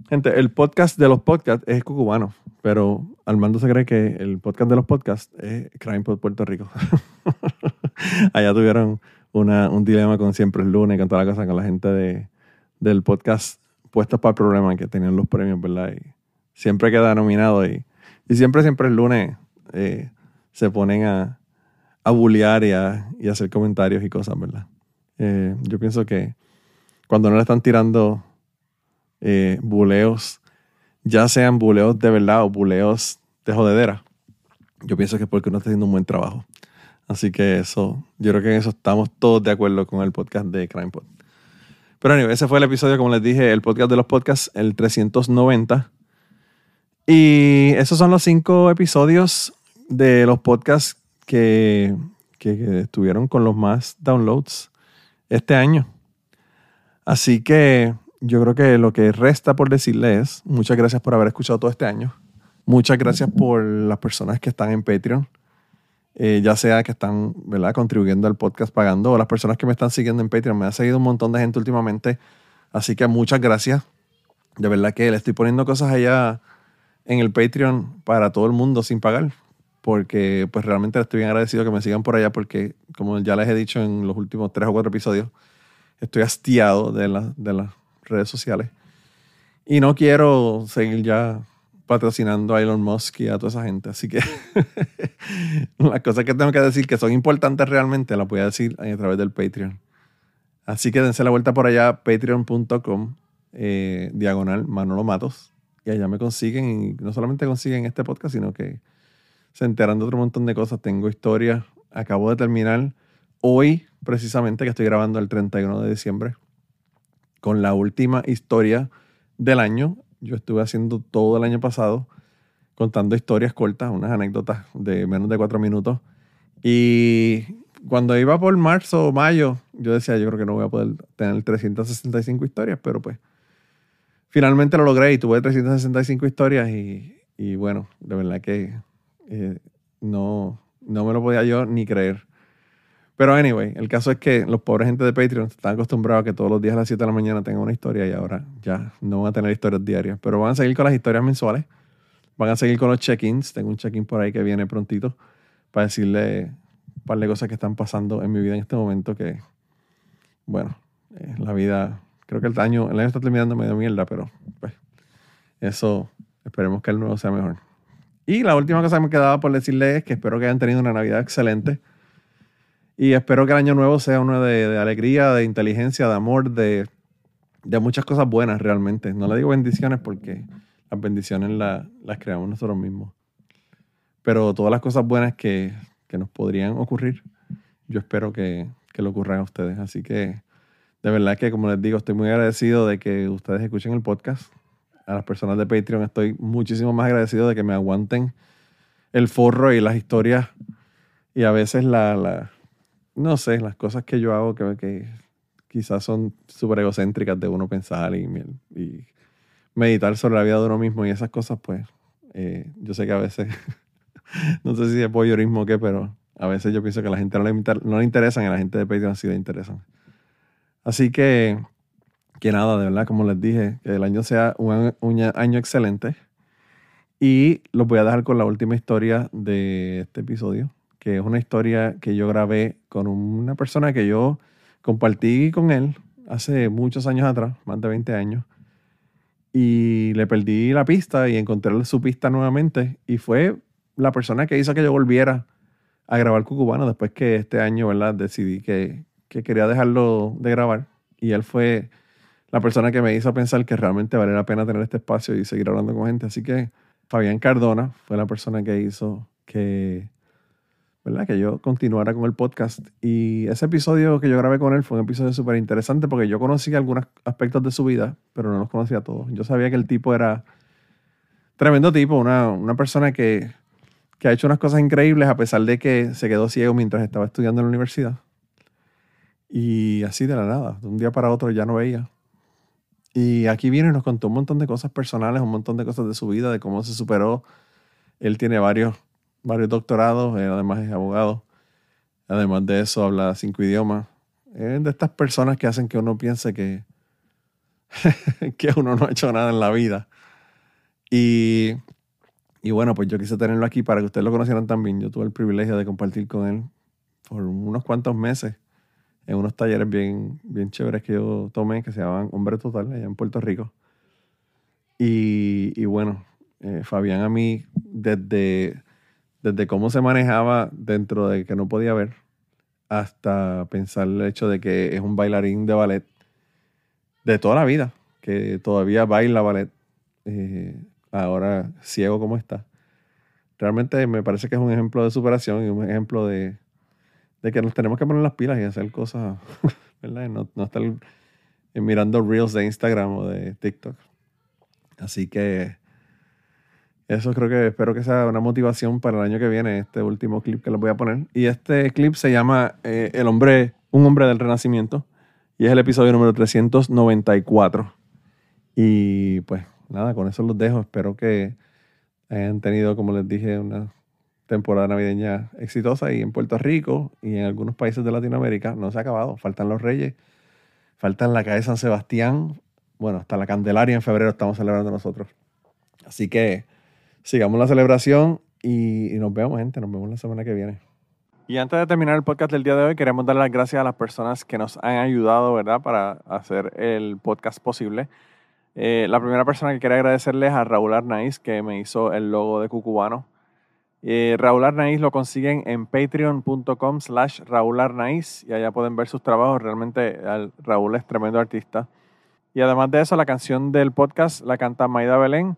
Gente, el podcast de los podcasts es cucubano, pero Armando se cree que el podcast de los podcasts es Crime por Puerto Rico. Allá tuvieron una, un dilema con Siempre el lunes, con toda la cosa, con la gente de, del podcast puestos para el programa que tenían los premios, ¿verdad? Y siempre queda nominado y, y siempre, siempre el lunes eh, se ponen a, a bullear y a, y hacer comentarios y cosas, ¿verdad? Eh, yo pienso que cuando no le están tirando eh, buleos, ya sean buleos de verdad o buleos de jodedera, yo pienso que es porque uno está haciendo un buen trabajo. Así que eso, yo creo que en eso estamos todos de acuerdo con el podcast de CrimePod. Pero anyway, ese fue el episodio, como les dije, el podcast de los podcasts, el 390. Y esos son los cinco episodios de los podcasts que, que, que estuvieron con los más downloads este año. Así que yo creo que lo que resta por decirle es muchas gracias por haber escuchado todo este año. Muchas gracias por las personas que están en Patreon, eh, ya sea que están ¿verdad? contribuyendo al podcast pagando o las personas que me están siguiendo en Patreon. Me ha seguido un montón de gente últimamente, así que muchas gracias. De verdad que le estoy poniendo cosas allá en el Patreon para todo el mundo sin pagar, porque pues realmente estoy bien agradecido que me sigan por allá porque como ya les he dicho en los últimos tres o cuatro episodios, estoy hastiado de, la- de las redes sociales y no quiero seguir ya patrocinando a Elon Musk y a toda esa gente. Así que las cosas que tengo que decir que son importantes realmente las voy a decir a través del Patreon. Así que dense la vuelta por allá, patreon.com, eh, diagonal Manolo Matos. Y allá me consiguen, y no solamente consiguen este podcast, sino que se enteran de otro montón de cosas. Tengo historias. Acabo de terminar hoy, precisamente, que estoy grabando el 31 de diciembre, con la última historia del año. Yo estuve haciendo todo el año pasado, contando historias cortas, unas anécdotas de menos de cuatro minutos. Y cuando iba por marzo o mayo, yo decía, yo creo que no voy a poder tener 365 historias, pero pues finalmente lo logré y tuve 365 historias y, y bueno, de verdad que eh, no, no me lo podía yo ni creer. Pero anyway, el caso es que los pobres gente de Patreon están acostumbrados a que todos los días a las 7 de la mañana tengan una historia y ahora ya no van a tener historias diarias. Pero van a seguir con las historias mensuales. Van a seguir con los check-ins. Tengo un check-in por ahí que viene prontito para decirle un par de cosas que están pasando en mi vida en este momento que, bueno, eh, la vida, creo que el año, el año está terminando medio mierda, pero pues eso, esperemos que el nuevo sea mejor. Y la última cosa que me quedaba por decirles es que espero que hayan tenido una Navidad excelente. Y espero que el año nuevo sea uno de, de alegría, de inteligencia, de amor, de, de muchas cosas buenas realmente. No le digo bendiciones porque las bendiciones la- las creamos nosotros mismos. Pero todas las cosas buenas que, que nos podrían ocurrir, yo espero que, que le ocurran a ustedes. Así que de verdad que, como les digo, estoy muy agradecido de que ustedes escuchen el podcast. A las personas de Patreon estoy muchísimo más agradecido de que me aguanten el forro y las historias y a veces la, la no sé, las cosas que yo hago que, que quizás son súper egocéntricas de uno pensar y, meditar sobre la vida de uno mismo y esas cosas, pues eh, yo sé que a veces, no sé si es voyeurismo o qué, pero a veces yo pienso que a la gente no le, inter- no le interesan y a la gente de Patreon sí le interesan. Así que que nada, de verdad, como les dije, que el año sea un, un año excelente. Y los voy a dejar con la última historia de este episodio, es una historia que yo grabé con una persona que yo compartí con él hace muchos años atrás, más de 20 años. Y le perdí la pista y encontré su pista nuevamente. Y fue la persona que hizo que yo volviera a grabar Cucubano después que este año, ¿verdad? Decidí que, que quería dejarlo de grabar. Y él fue la persona que me hizo pensar que realmente vale la pena tener este espacio y seguir hablando con gente. Así que Fabián Cardona fue la persona que hizo que, ¿verdad? que yo continuara con el podcast. Y ese episodio que yo grabé con él fue un episodio súper interesante porque yo conocí algunos aspectos de su vida, pero no los conocía todos. Yo sabía que el tipo era tremendo tipo, una, una persona que, que ha hecho unas cosas increíbles a pesar de que se quedó ciego mientras estaba estudiando en la universidad. Y así de la nada, de un día para otro ya no veía. Y aquí viene y nos contó un montón de cosas personales, un montón de cosas de su vida, de cómo se superó. Él tiene varios, varios doctorados, además es abogado. Además de eso, habla cinco idiomas. Es de estas personas que hacen que uno piense que, que uno no ha hecho nada en la vida. Y, y bueno, pues yo quise tenerlo aquí para que ustedes lo conocieran también. Yo tuve el privilegio de compartir con él por unos cuantos meses en unos talleres bien, bien chéveres que yo tomé que se llamaban Hombre Total allá en Puerto Rico. Y, bueno, eh, Fabián a mí, desde, desde cómo se manejaba dentro de que no podía ver, hasta pensar el hecho de que es un bailarín de ballet de toda la vida, que todavía baila ballet, eh, ahora ciego como está. Realmente me parece que es un ejemplo de superación y un ejemplo de, que nos tenemos que poner las pilas y hacer cosas, ¿verdad? no, no estar mirando reels de Instagram o de TikTok. Así que eso creo que espero que sea una motivación para el año que viene, este último clip que les voy a poner. Y este clip se llama eh, El hombre, un hombre del renacimiento y es el episodio número 394. Y pues nada, con eso los dejo. Espero que hayan tenido, como les dije, una temporada navideña exitosa y en Puerto Rico y en algunos países de Latinoamérica no se ha acabado. Faltan los Reyes, faltan la calle San Sebastián, bueno, hasta la Candelaria en febrero estamos celebrando nosotros. Así que sigamos la celebración y, nos vemos, gente. Nos vemos la semana que viene. Y antes de terminar el podcast del día de hoy, queremos dar las gracias a las personas que nos han ayudado, ¿verdad?, para hacer el podcast posible. Eh, la primera persona que quiero agradecerles a Raúl Arnaiz, que me hizo el logo de Cucubano. Eh, Raúl Arnaiz lo consiguen en patreon.com slash Raúl Arnaiz y allá pueden ver sus trabajos. Realmente Raúl es tremendo artista. Y además de eso, la canción del podcast la canta Maida Belén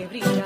Y mi